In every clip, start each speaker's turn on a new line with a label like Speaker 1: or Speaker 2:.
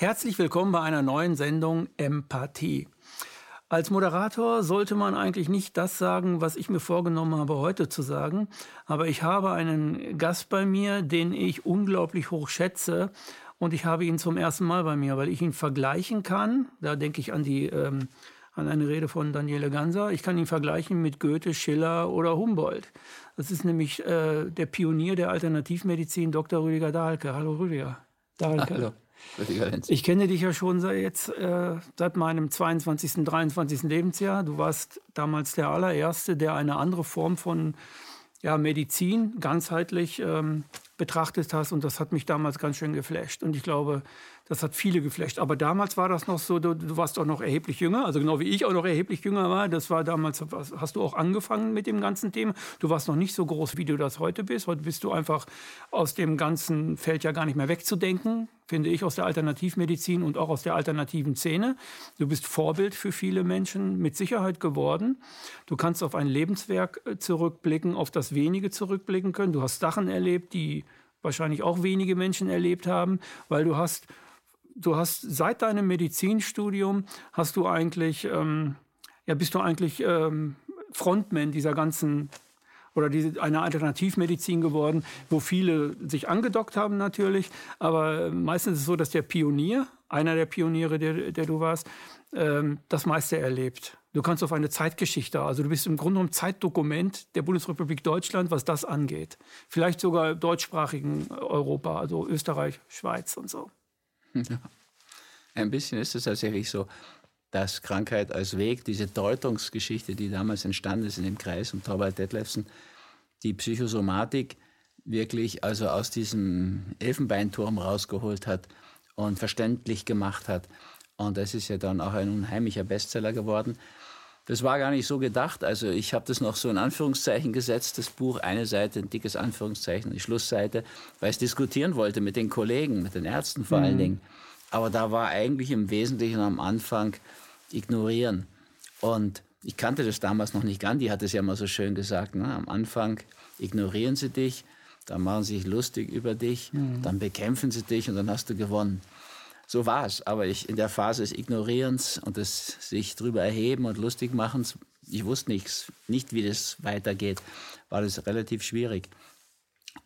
Speaker 1: Herzlich willkommen bei einer neuen Sendung Empathie. Als Moderator sollte man eigentlich nicht das sagen, was ich mir vorgenommen habe, heute zu sagen. Aber ich habe einen Gast bei mir, den ich unglaublich hoch schätze. Und ich habe ihn zum ersten Mal bei mir, weil ich ihn vergleichen kann. Da denke ich an die, ähm, an eine Rede von Daniele Ganser. Ich kann ihn vergleichen mit Goethe, Schiller oder Humboldt. Das ist nämlich äh, der Pionier der Alternativmedizin, Dr. Rüdiger Dahlke. Hallo Rüdiger. Dahlke. Hallo. Ich kenne dich ja schon seit, jetzt, äh, seit meinem 22., 23. Lebensjahr. Du warst damals der allererste, der eine andere Form von ja, Medizin ganzheitlich ähm, betrachtet hast. Und das hat mich damals ganz schön geflasht. Und ich glaube, das hat viele geflasht. Aber damals war das noch so, du, du, warst auch noch erheblich jünger, also genau wie ich auch noch erheblich jünger war. Das war damals, hast du auch angefangen mit dem ganzen Thema. Du warst noch nicht so groß, wie du das heute bist. Heute bist du einfach aus dem ganzen Feld ja gar nicht mehr wegzudenken, finde ich, aus der Alternativmedizin und auch aus der alternativen Szene. Du bist Vorbild für viele Menschen mit Sicherheit geworden. Du kannst auf ein Lebenswerk äh, zurückblicken, auf das wenige zurückblicken können. Du hast Sachen erlebt, die wahrscheinlich auch wenige Menschen erlebt haben, weil du hast du hast seit deinem Medizinstudium hast du eigentlich, ähm, ja, bist du eigentlich ähm, Frontman dieser ganzen oder diese, eine Alternativmedizin geworden, wo viele sich angedockt haben natürlich. Aber meistens ist es so, dass der Pionier, einer der Pioniere, der, der du warst, ähm, das meiste erlebt. Du kannst auf eine Zeitgeschichte, also du bist im Grunde genommen Zeitdokument der Bundesrepublik Deutschland, was das angeht. Vielleicht sogar deutschsprachigen Europa, also Österreich, Schweiz und so.
Speaker 2: Ein bisschen ist es tatsächlich so, dass Krankheit als Weg, diese Deutungsgeschichte, die damals entstanden ist in dem Kreis um Torvald Detlefsen, die Psychosomatik wirklich also aus diesem Elfenbeinturm rausgeholt hat und verständlich gemacht hat. Und das ist ja dann auch ein unheimlicher Bestseller geworden. Das war gar nicht so gedacht. Also ich habe das noch so in Anführungszeichen gesetzt, das Buch, eine Seite, ein dickes Anführungszeichen, die Schlussseite, weil ich diskutieren wollte mit den Kollegen, mit den Ärzten vor mhm. allen Dingen. Aber da war eigentlich im Wesentlichen am Anfang ignorieren. Und ich kannte das damals noch nicht. Gandhi hat es ja mal so schön gesagt. Ne? Am Anfang ignorieren sie dich, dann machen sie sich lustig über dich, mhm. dann bekämpfen sie dich und dann hast du gewonnen. So war es. Aber ich, in der Phase des Ignorierens und des sich drüber erheben und lustig machens, ich wusste nichts, nicht, wie das weitergeht, war das relativ schwierig.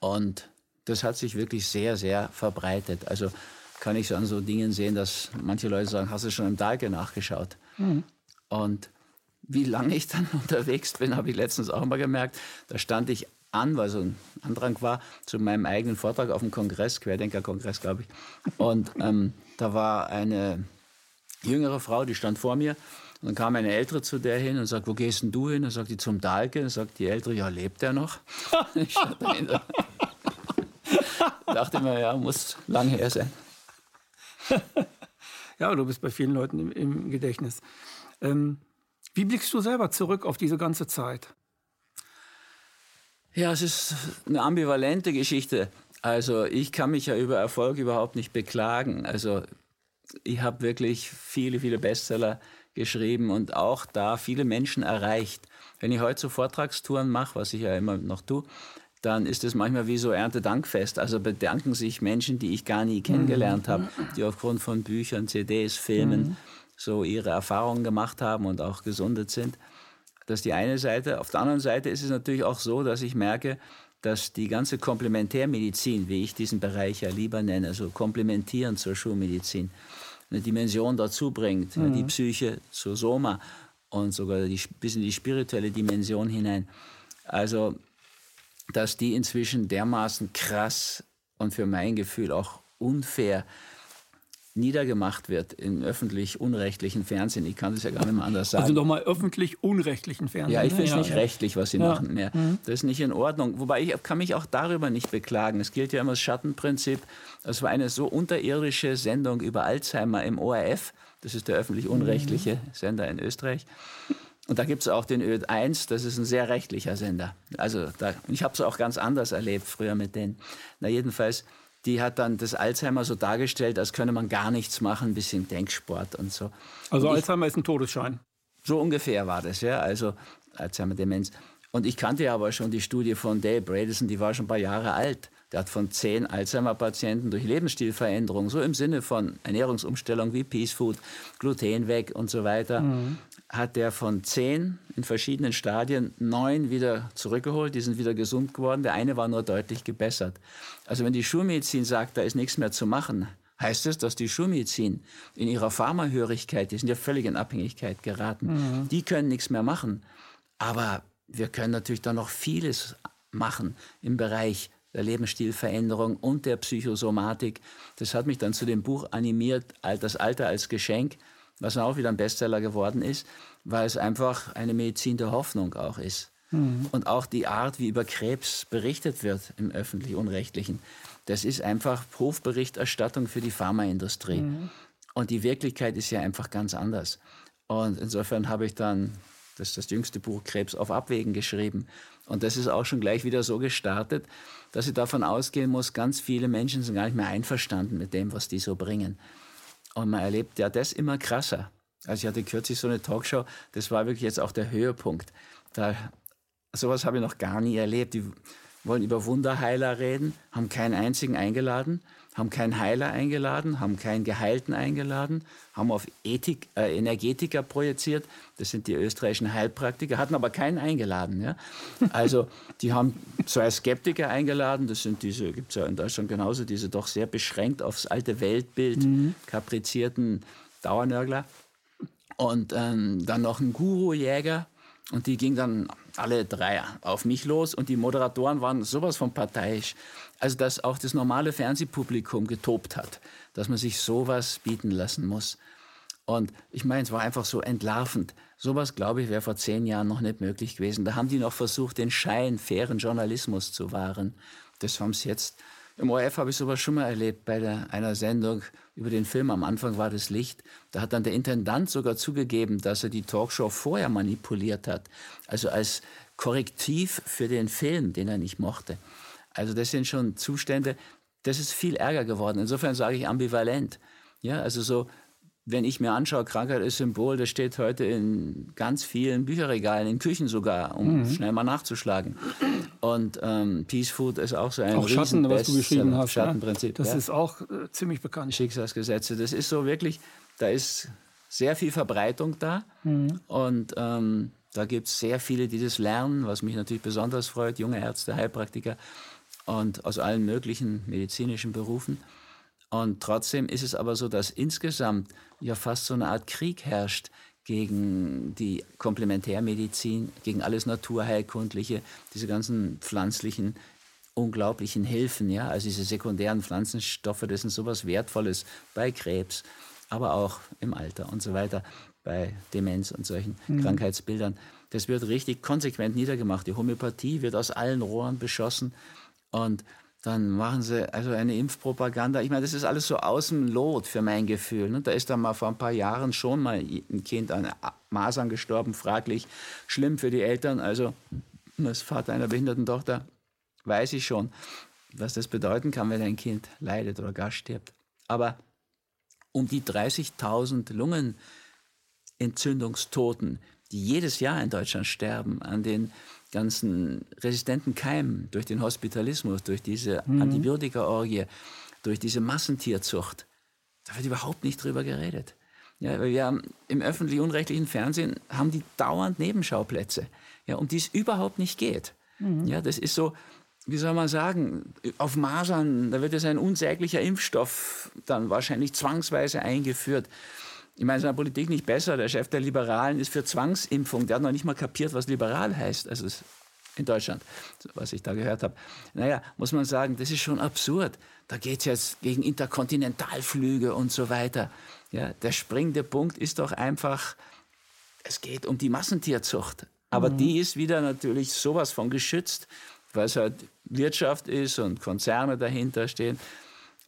Speaker 2: Und das hat sich wirklich sehr, sehr verbreitet. Also kann ich so an so Dingen sehen, dass manche Leute sagen, hast du schon im Dahlke nachgeschaut? Mhm. Und wie lange ich dann unterwegs bin, habe ich letztens auch mal gemerkt. Da stand ich an, weil so ein Andrang war, zu meinem eigenen Vortrag auf dem Kongress, Querdenker-Kongress, glaube ich. Und ähm, da war eine jüngere Frau, die stand vor mir. Und dann kam eine Ältere zu der hin und sagt, wo gehst denn du hin? Dann sagt die zum Dahlke. Dann sagt die Ältere, ja, lebt er noch? ich dachte mir, ja, muss lang her sein.
Speaker 1: ja, du bist bei vielen Leuten im, im Gedächtnis. Ähm, wie blickst du selber zurück auf diese ganze Zeit?
Speaker 2: Ja, es ist eine ambivalente Geschichte. Also ich kann mich ja über Erfolg überhaupt nicht beklagen. Also ich habe wirklich viele, viele Bestseller geschrieben und auch da viele Menschen erreicht. Wenn ich heute so Vortragstouren mache, was ich ja immer noch tue, dann ist es manchmal wie so Erntedankfest. Also bedanken sich Menschen, die ich gar nie kennengelernt habe, die aufgrund von Büchern, CDs, Filmen mhm. so ihre Erfahrungen gemacht haben und auch gesundet sind. Das ist die eine Seite. Auf der anderen Seite ist es natürlich auch so, dass ich merke, dass die ganze Komplementärmedizin, wie ich diesen Bereich ja lieber nenne, also komplementieren zur Schulmedizin, eine Dimension dazu bringt, mhm. die Psyche zur Soma und sogar die, bis in die spirituelle Dimension hinein. Also dass die inzwischen dermaßen krass und für mein Gefühl auch unfair niedergemacht wird in öffentlich-unrechtlichen Fernsehen. Ich kann das ja gar nicht mehr anders sagen.
Speaker 1: Also nochmal öffentlich-unrechtlichen Fernsehen.
Speaker 2: Ja, ich finde es ja, nicht ja. rechtlich, was sie ja. machen mehr. Mhm. Das ist nicht in Ordnung. Wobei ich kann mich auch darüber nicht beklagen. Es gilt ja immer das Schattenprinzip. Das war eine so unterirdische Sendung über Alzheimer im ORF. Das ist der öffentlich-unrechtliche mhm. Sender in Österreich. Und da gibt es auch den Ö1, das ist ein sehr rechtlicher Sender. Also da, ich habe es auch ganz anders erlebt früher mit denen. Na jedenfalls, die hat dann das Alzheimer so dargestellt, als könne man gar nichts machen, ein bisschen Denksport und so.
Speaker 1: Also und Alzheimer ist ein Todesschein.
Speaker 2: So ungefähr war das, ja. Also Alzheimer-Demenz. Und ich kannte ja aber schon die Studie von Dale Bredesen, die war schon ein paar Jahre alt. Der hat von zehn Alzheimer-Patienten durch Lebensstilveränderung, so im Sinne von Ernährungsumstellung wie Peace Food, Gluten weg und so weiter, mhm. Hat der von zehn in verschiedenen Stadien neun wieder zurückgeholt. Die sind wieder gesund geworden. Der eine war nur deutlich gebessert. Also wenn die Schulmedizin sagt, da ist nichts mehr zu machen, heißt es, dass die Schulmedizin in ihrer Pharmahörigkeit, die sind ja völlig in Abhängigkeit geraten, mhm. die können nichts mehr machen. Aber wir können natürlich da noch vieles machen im Bereich der Lebensstilveränderung und der Psychosomatik. Das hat mich dann zu dem Buch animiert, Das Alter als Geschenk, was auch wieder ein Bestseller geworden ist, weil es einfach eine Medizin der Hoffnung auch ist. Mhm. Und auch die Art, wie über Krebs berichtet wird im öffentlich-unrechtlichen, das ist einfach Hofberichterstattung für die Pharmaindustrie. Mhm. Und die Wirklichkeit ist ja einfach ganz anders. Und insofern habe ich dann das ist das jüngste Buch Krebs auf Abwägen geschrieben. Und das ist auch schon gleich wieder so gestartet, dass ich davon ausgehen muss, ganz viele Menschen sind gar nicht mehr einverstanden mit dem, was die so bringen. Und man erlebt ja das immer krasser. Also ich hatte kürzlich so eine Talkshow, das war wirklich jetzt auch der Höhepunkt. Da, sowas habe ich noch gar nie erlebt. Die wollen über Wunderheiler reden, haben keinen einzigen eingeladen haben keinen Heiler eingeladen, haben keinen Geheilten eingeladen, haben auf Ethik, äh, Energetiker projiziert, das sind die österreichischen Heilpraktiker, hatten aber keinen eingeladen. Ja? Also die haben zwei Skeptiker eingeladen, das sind diese, gibt es ja in Deutschland genauso, diese doch sehr beschränkt aufs alte Weltbild mhm. kaprizierten Dauernörgler. Und ähm, dann noch ein Guru-Jäger, und die ging dann alle drei auf mich los und die Moderatoren waren sowas von parteiisch. Also, dass auch das normale Fernsehpublikum getobt hat, dass man sich sowas bieten lassen muss. Und ich meine, es war einfach so entlarvend. Sowas, glaube ich, wäre vor zehn Jahren noch nicht möglich gewesen. Da haben die noch versucht, den Schein fairen Journalismus zu wahren. Das haben sie jetzt im ORF habe ich sowas schon mal erlebt bei der, einer Sendung über den Film. Am Anfang war das Licht. Da hat dann der Intendant sogar zugegeben, dass er die Talkshow vorher manipuliert hat. Also als Korrektiv für den Film, den er nicht mochte. Also das sind schon Zustände, das ist viel Ärger geworden. Insofern sage ich ambivalent. Ja, also so wenn ich mir anschaue, Krankheit ist Symbol, das steht heute in ganz vielen Bücherregalen, in Küchen sogar, um mhm. schnell mal nachzuschlagen. Und ähm, Peace Food ist auch so ein
Speaker 1: Auch Schatten, was du geschrieben hast.
Speaker 2: Schattenprinzip.
Speaker 1: Das ja. ist auch äh, ziemlich bekannt.
Speaker 2: Schicksalsgesetze. Das ist so wirklich, da ist sehr viel Verbreitung da. Mhm. Und ähm, da gibt es sehr viele, die das lernen, was mich natürlich besonders freut. Junge Ärzte, Heilpraktiker und aus allen möglichen medizinischen Berufen. Und trotzdem ist es aber so, dass insgesamt ja fast so eine Art Krieg herrscht gegen die Komplementärmedizin, gegen alles Naturheilkundliche, diese ganzen pflanzlichen unglaublichen Hilfen, ja, also diese sekundären Pflanzenstoffe, das sind sowas Wertvolles bei Krebs, aber auch im Alter und so weiter, bei Demenz und solchen mhm. Krankheitsbildern. Das wird richtig konsequent niedergemacht. Die Homöopathie wird aus allen Rohren beschossen und dann machen sie also eine Impfpropaganda. Ich meine, das ist alles so außen Lot für mein Gefühl. Ne? Da ist dann mal vor ein paar Jahren schon mal ein Kind an Masern gestorben, fraglich, schlimm für die Eltern. Also als Vater einer behinderten Tochter weiß ich schon, was das bedeuten kann, wenn ein Kind leidet oder gar stirbt. Aber um die 30.000 Lungenentzündungstoten, die jedes Jahr in Deutschland sterben an den ganzen resistenten Keimen, durch den Hospitalismus, durch diese mhm. Antibiotikaorgie, durch diese Massentierzucht, da wird überhaupt nicht drüber geredet. Ja, wir haben im öffentlich-unrechtlichen Fernsehen haben die dauernd Nebenschauplätze, ja, um die es überhaupt nicht geht. Mhm. Ja, das ist so, wie soll man sagen, auf Masern, da wird jetzt ein unsäglicher Impfstoff dann wahrscheinlich zwangsweise eingeführt. Ich meine, es ist in der Politik nicht besser. Der Chef der Liberalen ist für Zwangsimpfung. Der hat noch nicht mal kapiert, was liberal heißt. Also in Deutschland, was ich da gehört habe. Naja, muss man sagen, das ist schon absurd. Da geht es jetzt gegen Interkontinentalflüge und so weiter. Ja, der springende Punkt ist doch einfach, es geht um die Massentierzucht. Aber mhm. die ist wieder natürlich sowas von geschützt, weil es halt Wirtschaft ist und Konzerne dahinter stehen.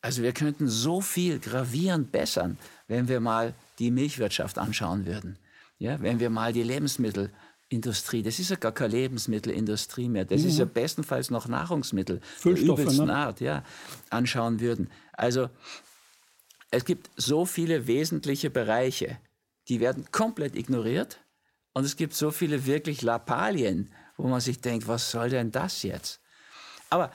Speaker 2: Also wir könnten so viel gravierend bessern, wenn wir mal die Milchwirtschaft anschauen würden. Ja, wenn wir mal die Lebensmittelindustrie, das ist ja gar keine Lebensmittelindustrie mehr, das mhm. ist ja bestenfalls noch Nahrungsmittel
Speaker 1: der übelsten
Speaker 2: ne? Art, ja, anschauen würden. Also es gibt so viele wesentliche Bereiche, die werden komplett ignoriert und es gibt so viele wirklich Lappalien, wo man sich denkt, was soll denn das jetzt? Aber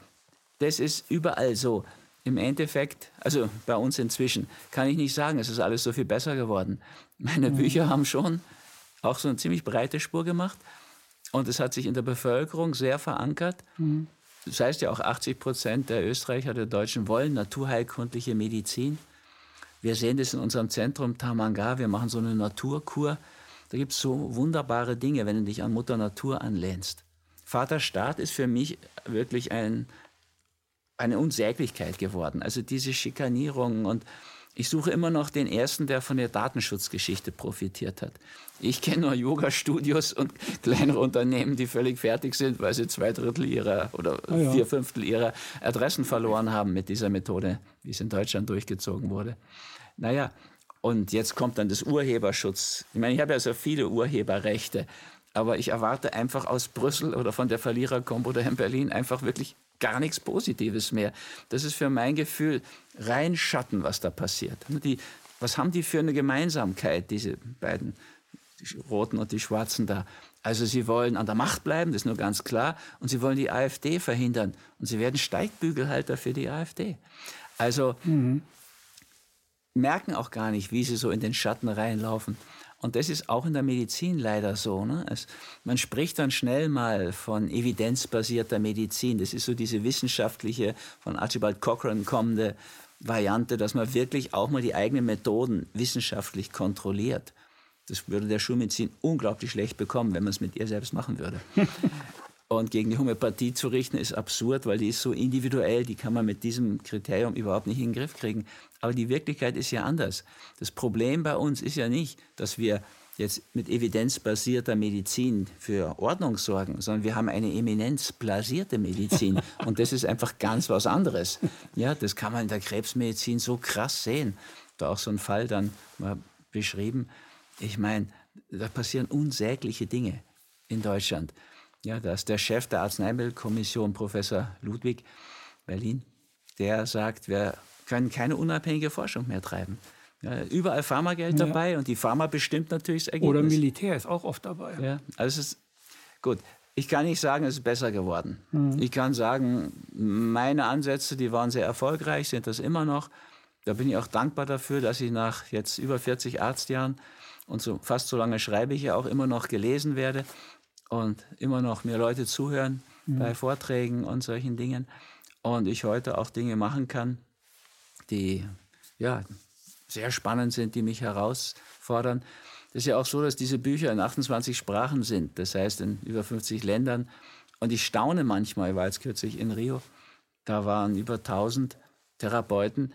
Speaker 2: das ist überall so. Im Endeffekt, also bei uns inzwischen, kann ich nicht sagen, es ist alles so viel besser geworden. Meine mhm. Bücher haben schon auch so eine ziemlich breite Spur gemacht und es hat sich in der Bevölkerung sehr verankert. Mhm. Das heißt ja auch 80 Prozent der Österreicher, der Deutschen wollen naturheilkundliche Medizin. Wir sehen das in unserem Zentrum Tamanga, wir machen so eine Naturkur. Da gibt es so wunderbare Dinge, wenn du dich an Mutter Natur anlehnst. Vater Staat ist für mich wirklich ein, eine Unsäglichkeit geworden. Also diese Schikanierung und ich suche immer noch den ersten, der von der Datenschutzgeschichte profitiert hat. Ich kenne nur Yoga-Studios und kleinere Unternehmen, die völlig fertig sind, weil sie zwei Drittel ihrer oder ah, ja. vier Fünftel ihrer Adressen verloren haben mit dieser Methode, wie es in Deutschland durchgezogen wurde. Naja, und jetzt kommt dann das Urheberschutz. Ich meine, ich habe ja so viele Urheberrechte, aber ich erwarte einfach aus Brüssel oder von der Verliererkombo da in Berlin einfach wirklich gar nichts Positives mehr. Das ist für mein Gefühl rein Schatten, was da passiert. Die, was haben die für eine Gemeinsamkeit, diese beiden, die Roten und die Schwarzen da? Also sie wollen an der Macht bleiben, das ist nur ganz klar, und sie wollen die AfD verhindern. Und sie werden Steigbügelhalter für die AfD. Also mhm. merken auch gar nicht, wie sie so in den Schatten reinlaufen. Und das ist auch in der Medizin leider so. Ne? Es, man spricht dann schnell mal von evidenzbasierter Medizin. Das ist so diese wissenschaftliche, von Archibald Cochrane kommende Variante, dass man wirklich auch mal die eigenen Methoden wissenschaftlich kontrolliert. Das würde der Schulmedizin unglaublich schlecht bekommen, wenn man es mit ihr selbst machen würde. Und gegen die Homöopathie zu richten, ist absurd, weil die ist so individuell, die kann man mit diesem Kriterium überhaupt nicht in den Griff kriegen. Aber die Wirklichkeit ist ja anders. Das Problem bei uns ist ja nicht, dass wir jetzt mit evidenzbasierter Medizin für Ordnung sorgen, sondern wir haben eine eminenzblasierte Medizin. Und das ist einfach ganz was anderes. Ja, das kann man in der Krebsmedizin so krass sehen. Da auch so ein Fall dann mal beschrieben. Ich meine, da passieren unsägliche Dinge in Deutschland ja, dass der Chef der Arzneimittelkommission, Professor Ludwig Berlin, der sagt, wir können keine unabhängige Forschung mehr treiben. Ja, überall Pharmageld ja. dabei und die Pharma bestimmt natürlich das
Speaker 1: Ergebnis. Oder Militär ist auch oft dabei.
Speaker 2: Ja, also es ist gut. Ich kann nicht sagen, es ist besser geworden. Mhm. Ich kann sagen, meine Ansätze, die waren sehr erfolgreich, sind das immer noch. Da bin ich auch dankbar dafür, dass ich nach jetzt über 40 Arztjahren und so fast so lange schreibe ich ja auch immer noch gelesen werde und immer noch mir Leute zuhören mhm. bei Vorträgen und solchen Dingen. Und ich heute auch Dinge machen kann, die ja, sehr spannend sind, die mich herausfordern. Das ist ja auch so, dass diese Bücher in 28 Sprachen sind, das heißt in über 50 Ländern. Und ich staune manchmal, ich war jetzt kürzlich in Rio, da waren über 1000 Therapeuten,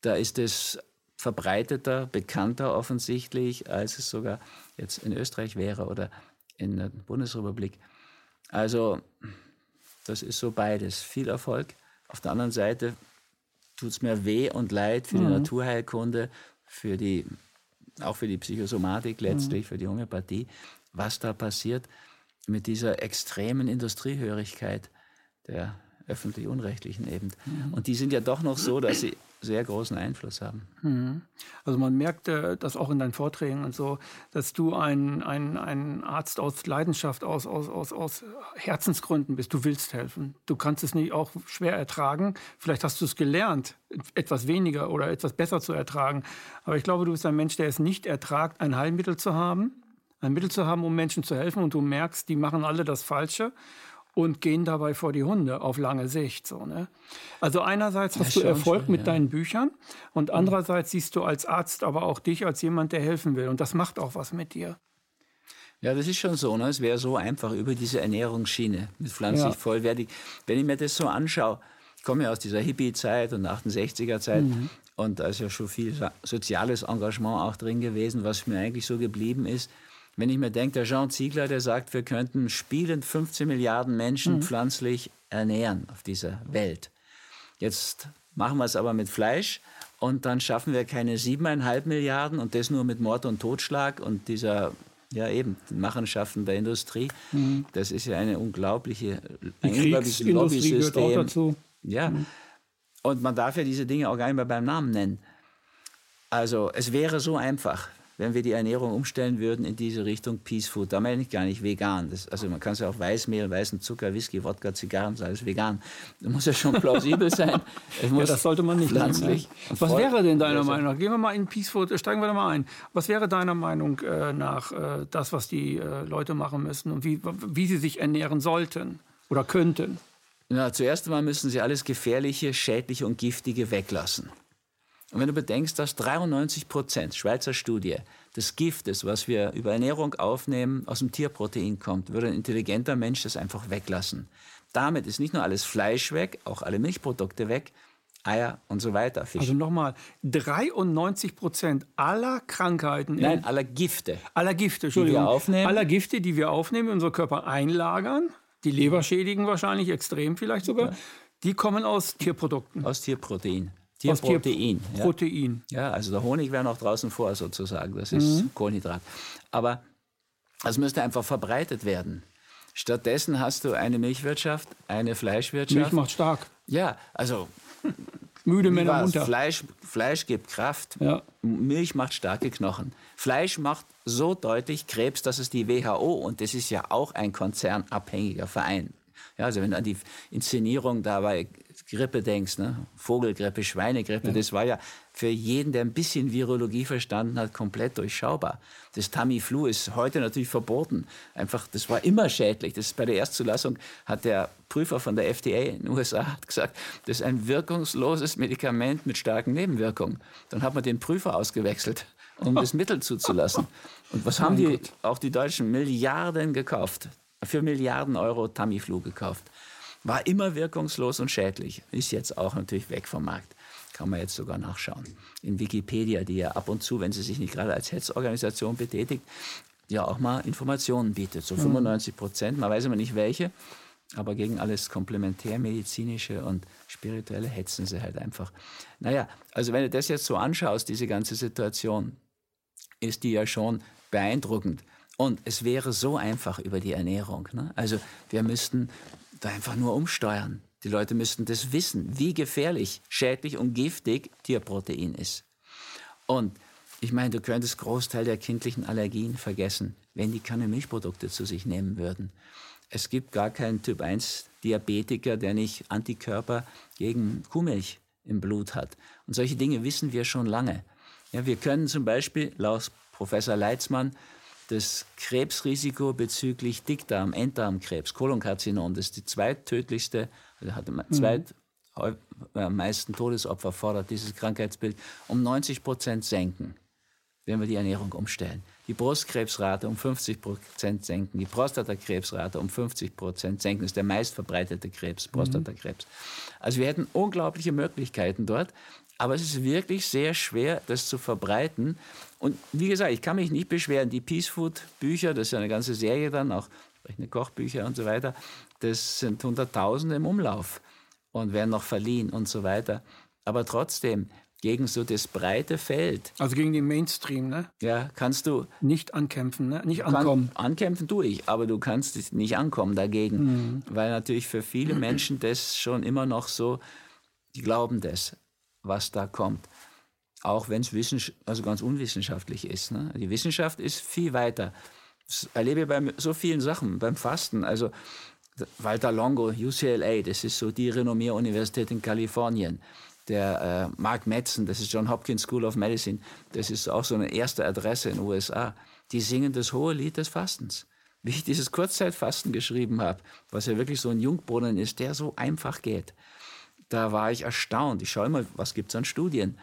Speaker 2: da ist es verbreiteter, bekannter offensichtlich, als es sogar jetzt in Österreich wäre oder in der Bundesrepublik. Also das ist so beides. Viel Erfolg. Auf der anderen Seite tut es mir weh und leid für mhm. die Naturheilkunde, für die, auch für die Psychosomatik letztlich, mhm. für die Homöopathie, was da passiert mit dieser extremen Industriehörigkeit der öffentlich-unrechtlichen eben. Mhm. Und die sind ja doch noch so, dass sie sehr großen Einfluss haben.
Speaker 1: Mhm. Also man merkt das auch in deinen Vorträgen und so, dass du ein, ein, ein Arzt aus Leidenschaft, aus, aus, aus, aus Herzensgründen bist. Du willst helfen. Du kannst es nicht auch schwer ertragen. Vielleicht hast du es gelernt, etwas weniger oder etwas besser zu ertragen. Aber ich glaube, du bist ein Mensch, der es nicht ertragt, ein Heilmittel zu haben, ein Mittel zu haben, um Menschen zu helfen und du merkst, die machen alle das Falsche und gehen dabei vor die Hunde auf lange Sicht. So, ne? Also einerseits hast ja, du Erfolg schon, mit ja. deinen Büchern und andererseits siehst du als Arzt aber auch dich als jemand, der helfen will. Und das macht auch was mit dir.
Speaker 2: Ja, das ist schon so. Ne? Es wäre so einfach über diese Ernährungsschiene mit pflanzlich ja. vollwertig. Wenn ich mir das so anschaue, ich komme ja aus dieser Hippie-Zeit und 68er-Zeit mhm. und da ist ja schon viel soziales Engagement auch drin gewesen, was mir eigentlich so geblieben ist. Wenn ich mir denke, der Jean Ziegler, der sagt, wir könnten spielend 15 Milliarden Menschen mhm. pflanzlich ernähren auf dieser Welt. Jetzt machen wir es aber mit Fleisch und dann schaffen wir keine siebeneinhalb Milliarden und das nur mit Mord und Totschlag und dieser ja eben Machenschaften der Industrie. Mhm. Das ist ja eine unglaubliche
Speaker 1: ein unglaubliches Lobbysystem.
Speaker 2: Ja. Mhm. Und man darf ja diese Dinge auch gar nicht mehr beim Namen nennen. Also es wäre so einfach, wenn wir die Ernährung umstellen würden in diese Richtung Peace Food. Da meine ich gar nicht vegan. Das, also man kann es ja auch Weißmehl, weißen Zucker, Whisky, Wodka, Zigarren, alles vegan. Das muss ja schon plausibel sein.
Speaker 1: Ja, das sollte man nicht pflanzlich. Nehmen, Was wäre denn deiner Meinung nach? Gehen wir mal in Peace Food, steigen wir da mal ein. Was wäre deiner Meinung äh, nach äh, das, was die äh, Leute machen müssen und wie, wie sie sich ernähren sollten oder könnten?
Speaker 2: Na, zuerst einmal müssen sie alles Gefährliche, Schädliche und Giftige weglassen. Und wenn du bedenkst, dass 93 Prozent, Schweizer Studie, des Giftes, was wir über Ernährung aufnehmen, aus dem Tierprotein kommt, würde ein intelligenter Mensch das einfach weglassen. Damit ist nicht nur alles Fleisch weg, auch alle Milchprodukte weg, Eier und so weiter.
Speaker 1: Fisch. Also nochmal, 93 Prozent aller Krankheiten.
Speaker 2: Nein, aller Gifte.
Speaker 1: Aller Gifte, Entschuldigung. Die wir aufnehmen. Aller Gifte, die wir aufnehmen, in unseren Körper einlagern, die Leber schädigen wahrscheinlich, extrem vielleicht sogar, ja. die kommen aus Tierprodukten.
Speaker 2: Aus Tierprotein. Tierprotein.
Speaker 1: Tier Protein.
Speaker 2: Ja. ja. also der Honig wäre noch draußen vor sozusagen. Das ist mhm. Kohlenhydrat. Aber das müsste einfach verbreitet werden. Stattdessen hast du eine Milchwirtschaft, eine Fleischwirtschaft.
Speaker 1: Milch macht stark.
Speaker 2: Ja, also
Speaker 1: müde Männer munter.
Speaker 2: Fleisch, Fleisch gibt Kraft. Ja. Milch macht starke Knochen. Fleisch macht so deutlich Krebs, dass es die WHO und das ist ja auch ein konzernabhängiger Verein. Ja, also wenn du an die Inszenierung dabei Grippe denkst, ne? Vogelgrippe, Schweinegrippe, ja. das war ja für jeden, der ein bisschen Virologie verstanden hat, komplett durchschaubar. Das Tamiflu ist heute natürlich verboten. Einfach, das war immer schädlich. Das bei der Erstzulassung hat der Prüfer von der FDA in den USA gesagt, das ist ein wirkungsloses Medikament mit starken Nebenwirkungen. Dann hat man den Prüfer ausgewechselt, um das Mittel zuzulassen. Und was haben die, auch die Deutschen, Milliarden gekauft, für Milliarden Euro Tamiflu gekauft war immer wirkungslos und schädlich. Ist jetzt auch natürlich weg vom Markt. Kann man jetzt sogar nachschauen. In Wikipedia, die ja ab und zu, wenn sie sich nicht gerade als Hetzorganisation betätigt, ja auch mal Informationen bietet. So 95 mhm. Prozent, man weiß immer nicht welche, aber gegen alles komplementärmedizinische und spirituelle hetzen sie halt einfach. Naja, also wenn du das jetzt so anschaust, diese ganze Situation, ist die ja schon beeindruckend. Und es wäre so einfach über die Ernährung. Ne? Also wir müssten da einfach nur umsteuern. Die Leute müssten das wissen, wie gefährlich, schädlich und giftig Tierprotein ist. Und ich meine, du könntest Großteil der kindlichen Allergien vergessen, wenn die keine Milchprodukte zu sich nehmen würden. Es gibt gar keinen Typ 1 Diabetiker, der nicht Antikörper gegen Kuhmilch im Blut hat. Und solche Dinge wissen wir schon lange. Ja, wir können zum Beispiel, laut Professor Leitzmann, das Krebsrisiko bezüglich Dickdarm, Enddarmkrebs, Kolonkarzinom, das ist die zweittödlichste, also hat mhm. zweit am meisten Todesopfer fordert dieses Krankheitsbild, um 90 Prozent senken, wenn wir die Ernährung umstellen. Die Brustkrebsrate um 50 Prozent senken, die Prostatakrebsrate um 50 Prozent senken. Das ist der meistverbreitete Krebs, mhm. Prostatakrebs. Also wir hätten unglaubliche Möglichkeiten dort. Aber es ist wirklich sehr schwer, das zu verbreiten. Und wie gesagt, ich kann mich nicht beschweren. Die Peace Food Bücher, das ist ja eine ganze Serie dann, auch Kochbücher und so weiter, das sind Hunderttausende im Umlauf und werden noch verliehen und so weiter. Aber trotzdem, gegen so das breite Feld.
Speaker 1: Also gegen den Mainstream, ne?
Speaker 2: Ja, kannst du.
Speaker 1: Nicht ankämpfen, ne? Nicht ankommen.
Speaker 2: Kann, ankämpfen tue ich, aber du kannst nicht ankommen dagegen. Mhm. Weil natürlich für viele Menschen das schon immer noch so, die glauben das was da kommt. Auch wenn es also ganz unwissenschaftlich ist. Ne? Die Wissenschaft ist viel weiter. Das erlebe ich bei so vielen Sachen, beim Fasten. Also Walter Longo, UCLA, das ist so die renommierte Universität in Kalifornien. Der äh, Mark Metzen, das ist John Hopkins School of Medicine, das ist auch so eine erste Adresse in den USA. Die singen das hohe Lied des Fastens. Wie ich dieses Kurzzeitfasten geschrieben habe, was ja wirklich so ein Jungbrunnen ist, der so einfach geht da war ich erstaunt. Ich schaue mal, was gibt es an Studien?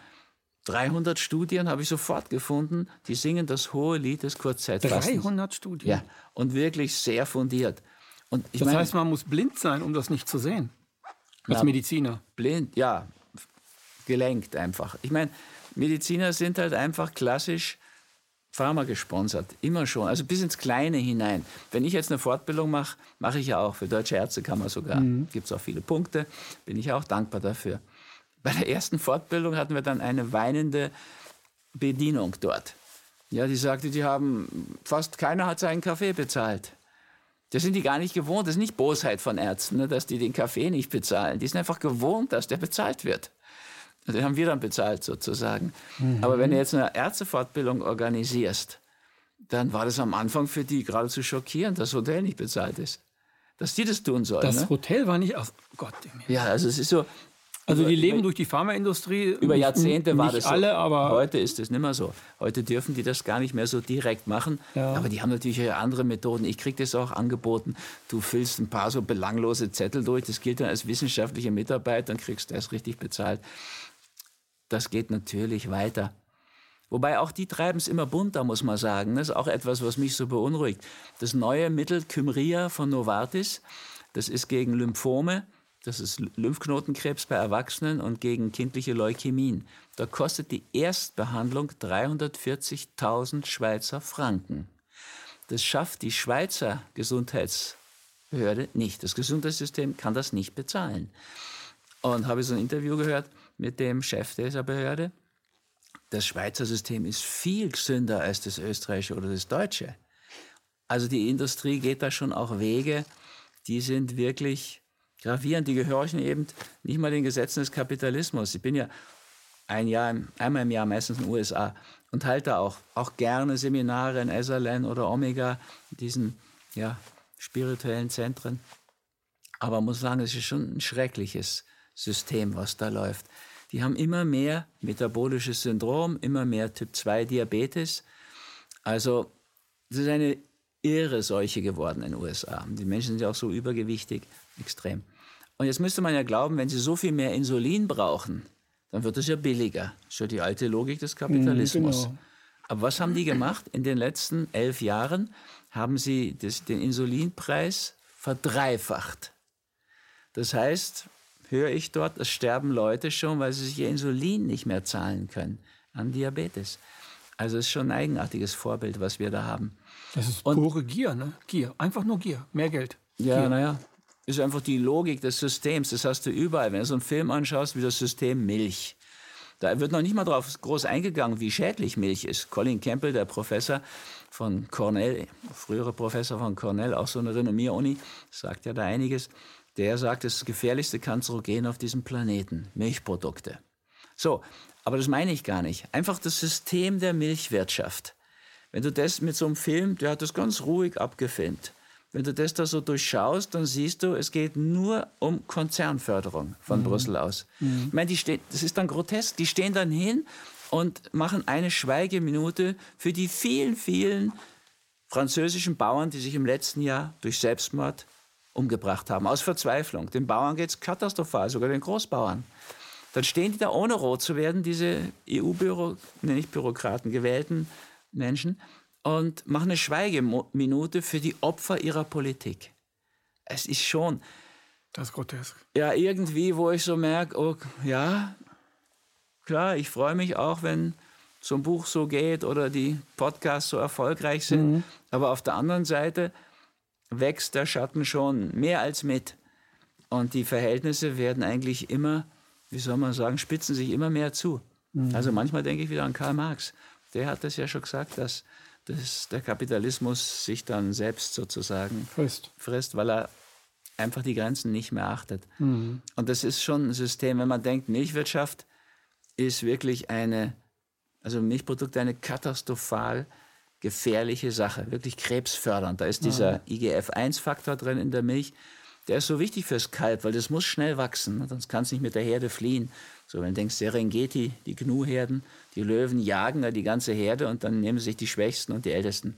Speaker 2: 300 Studien habe ich sofort gefunden, die singen das hohe Lied des Kurzzeitfastens.
Speaker 1: 300 Studien?
Speaker 2: Ja, und wirklich sehr fundiert. Und
Speaker 1: das meine, heißt, man muss blind sein, um das nicht zu sehen, als na, Mediziner.
Speaker 2: Blind, ja, gelenkt einfach. Ich meine, Mediziner sind halt einfach klassisch Pharma gesponsert, immer schon, also bis ins Kleine hinein. Wenn ich jetzt eine Fortbildung mache, mache ich ja auch für Deutsche Ärztekammer sogar. Mhm. Gibt es auch viele Punkte, bin ich auch dankbar dafür. Bei der ersten Fortbildung hatten wir dann eine weinende Bedienung dort. Ja, die sagte, die haben, fast keiner hat seinen Kaffee bezahlt. Das sind die gar nicht gewohnt. Das ist nicht Bosheit von Ärzten, ne, dass die den Kaffee nicht bezahlen. Die sind einfach gewohnt, dass der bezahlt wird. Also die haben wir dann bezahlt sozusagen. Mhm. Aber wenn du jetzt eine Ärztefortbildung organisierst, dann war das am Anfang für die geradezu schockierend, dass das Hotel nicht bezahlt ist. Dass die das tun sollen.
Speaker 1: Das
Speaker 2: ne?
Speaker 1: Hotel war nicht. Ach Gott.
Speaker 2: Ja, also es ist so.
Speaker 1: Also die leben durch die Pharmaindustrie.
Speaker 2: Über Jahrzehnte war
Speaker 1: nicht
Speaker 2: das so.
Speaker 1: alle, aber
Speaker 2: Heute ist es nicht mehr so. Heute dürfen die das gar nicht mehr so direkt machen.
Speaker 1: Ja.
Speaker 2: Aber die haben natürlich andere Methoden. Ich kriege das auch angeboten. Du füllst ein paar so belanglose Zettel durch. Das gilt dann als wissenschaftliche Mitarbeit. Dann kriegst du das richtig bezahlt. Das geht natürlich weiter. Wobei auch die treiben es immer bunter, muss man sagen. Das ist auch etwas, was mich so beunruhigt. Das neue Mittel Kymria von Novartis, das ist gegen Lymphome, das ist Lymphknotenkrebs bei Erwachsenen und gegen kindliche Leukämien. Da kostet die Erstbehandlung 340.000 Schweizer Franken. Das schafft die Schweizer Gesundheitsbehörde nicht. Das Gesundheitssystem kann das nicht bezahlen. Und habe so ein Interview gehört mit dem Chef dieser Behörde. Das Schweizer System ist viel gesünder als das österreichische oder das deutsche. Also die Industrie geht da schon auch Wege, die sind wirklich gravierend. Die gehorchen eben nicht mal den Gesetzen des Kapitalismus. Ich bin ja ein Jahr, einmal im Jahr meistens in den USA und halte auch, auch gerne Seminare in Esalen oder Omega, diesen ja, spirituellen Zentren. Aber muss sagen, es ist schon ein schreckliches System, was da läuft. Die haben immer mehr metabolisches Syndrom, immer mehr Typ 2 Diabetes. Also, es ist eine irre Seuche geworden in den USA. Die Menschen sind ja auch so übergewichtig, extrem. Und jetzt müsste man ja glauben, wenn sie so viel mehr Insulin brauchen, dann wird es ja billiger. Das ist ja die alte Logik des Kapitalismus.
Speaker 1: genau.
Speaker 2: Aber was haben die gemacht? In den letzten elf Jahren haben sie das, den Insulinpreis verdreifacht. Das heißt, höre ich dort, es sterben Leute schon, weil sie sich ihr Insulin nicht mehr zahlen können an Diabetes. Also es ist schon ein eigenartiges Vorbild, was wir da haben.
Speaker 1: das ist
Speaker 2: Und-
Speaker 1: pure Gier, ne? Gier. Einfach nur Gier. Mehr Geld.
Speaker 2: Ja, naja. Ist einfach die Logik des Systems. Das hast du überall. Wenn du so einen Film anschaust, wie das System Milch. Da wird noch nicht mal drauf groß eingegangen, wie schädlich Milch ist. Colin Campbell, der Professor von Cornell, frühere Professor von Cornell, auch so eine Renommier-Uni, sagt ja da einiges. Der sagt, das ist das gefährlichste Kanzerogen auf diesem Planeten. Milchprodukte. So, aber das meine ich gar nicht. Einfach das System der Milchwirtschaft. Wenn du das mit so einem Film, der hat das ganz ruhig abgefilmt. Wenn du das da so durchschaust, dann siehst du, es geht nur um Konzernförderung von Brüssel aus. Ich meine, die stehen, das ist dann grotesk. Die stehen dann hin und machen eine Schweigeminute für die vielen, vielen französischen Bauern, die sich im letzten Jahr durch Selbstmord umgebracht haben, aus Verzweiflung. Den Bauern geht es katastrophal, sogar den Großbauern. Dann stehen die da ohne rot zu werden, diese EU-Büro, nee, nicht Bürokraten, gewählten Menschen, und machen eine Schweigeminute für die Opfer ihrer Politik. Es ist schon,
Speaker 1: Das ist grotesk.
Speaker 2: ja, irgendwie, wo ich so merke, oh, ja, klar, ich freue mich auch, wenn so ein Buch so geht oder die Podcasts so erfolgreich sind. Aber auf der anderen Seite wächst der Schatten schon mehr als mit. Und die Verhältnisse werden eigentlich immer, wie soll man sagen, spitzen sich immer mehr zu. Also manchmal denke ich wieder an Karl Marx. Der hat das ja schon gesagt, dass, dass der Kapitalismus sich dann selbst sozusagen
Speaker 1: Frisst.
Speaker 2: frisst, weil er einfach die Grenzen nicht mehr achtet. Und das ist schon ein System, wenn man denkt, Milchwirtschaft ist wirklich eine, also Milchprodukte eine katastrophal gefährliche Sache, wirklich krebsfördernd. Da ist dieser IGF-1-Faktor drin in der Milch. Der ist so wichtig fürs Kalb, weil das muss schnell wachsen, sonst kann es nicht mit der Herde fliehen. So, wenn du denkst, Serengeti, die Gnu-Herden, die Löwen jagen da die ganze Herde und dann nehmen sich die Schwächsten und die Ältesten.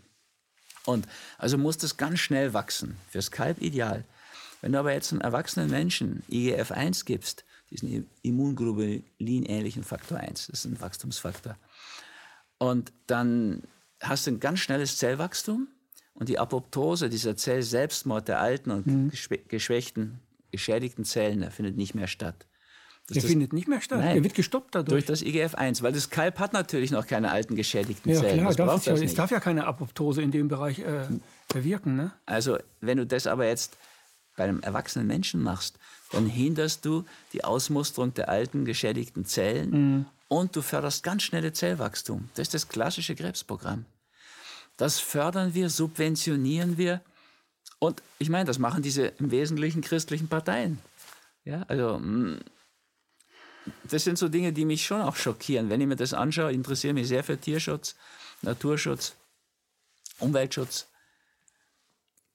Speaker 2: Und also muss das ganz schnell wachsen. Fürs Kalb ideal. Wenn du aber jetzt einem erwachsenen Menschen IGF-1 gibst, diesen Immunglobulin-ähnlichen Faktor 1, das ist ein Wachstumsfaktor, und dann hast du ein ganz schnelles Zellwachstum und die Apoptose, dieser Zellselbstmord der alten und geschwä- geschwächten, geschädigten Zellen, der findet nicht mehr statt. Das
Speaker 1: Der
Speaker 2: ist
Speaker 1: findet nicht mehr statt.
Speaker 2: Nein.
Speaker 1: Der wird gestoppt
Speaker 2: durch
Speaker 1: dadurch.
Speaker 2: das IGF-1, weil das Kalb hat natürlich noch keine alten geschädigten
Speaker 1: ja,
Speaker 2: Zellen.
Speaker 1: klar.
Speaker 2: das
Speaker 1: Darf es, ja,
Speaker 2: das
Speaker 1: es darf ja keine Apoptose in dem Bereich äh, bewirken. Ne?
Speaker 2: Also, wenn du das aber jetzt bei einem erwachsenen Menschen machst, dann hinderst du die Ausmusterung der alten geschädigten Zellen und du förderst ganz schnelle Zellwachstum. Das ist das klassische Krebsprogramm. Das fördern wir, subventionieren wir. Und ich meine, das machen diese im Wesentlichen christlichen Parteien. Ja, also, mm, das sind so Dinge, die mich schon auch schockieren. Wenn ich mir das anschaue, interessiere mich sehr für Tierschutz, Naturschutz, Umweltschutz.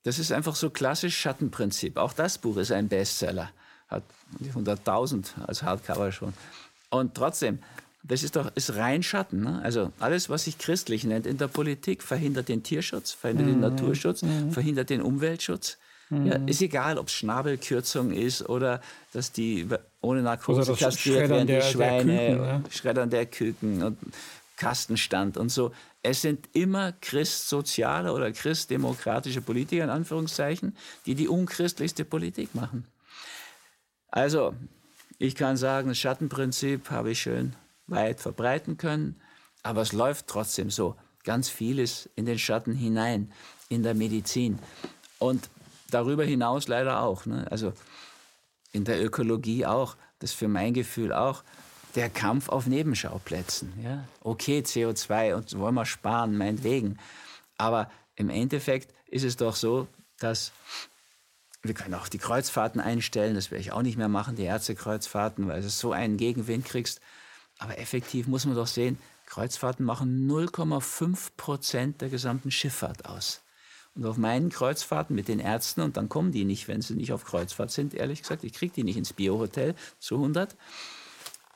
Speaker 2: Das ist einfach so klassisch Schattenprinzip. Auch das Buch ist ein Bestseller. Hat 100.000 als Hardcover schon. Und trotzdem, das ist doch ist rein Schatten. Ne? Also alles, was sich christlich nennt in der Politik, verhindert den Tierschutz, verhindert mhm. den Naturschutz, mhm. verhindert den Umweltschutz. Mhm. Ja, ist egal, ob es Schnabelkürzung ist oder dass die ohne Narkose kastriert werden, die Schweine, der Küken, ne? Schreddern der Küken und Kastenstand und so. Es sind immer christsoziale oder christdemokratische Politiker, in Anführungszeichen, die die unchristlichste Politik machen. Also, ich kann sagen, das Schattenprinzip habe ich schön weit verbreiten können, aber es läuft trotzdem so. Ganz vieles in den Schatten hinein, in der Medizin. Und darüber hinaus leider auch. Ne? Also in der Ökologie auch. Das ist für mein Gefühl auch der Kampf auf Nebenschauplätzen. Ja? Okay, CO2 und wollen wir sparen, meinetwegen. Aber im Endeffekt ist es doch so, dass wir können auch die Kreuzfahrten einstellen, das werde ich auch nicht mehr machen, die Ärztekreuzfahrten, weil du so einen Gegenwind kriegst. Aber effektiv muss man doch sehen, Kreuzfahrten machen 0,5 Prozent der gesamten Schifffahrt aus. Und auf meinen Kreuzfahrten mit den Ärzten, und dann kommen die nicht, wenn sie nicht auf Kreuzfahrt sind, ehrlich gesagt, ich kriege die nicht ins Biohotel zu 100.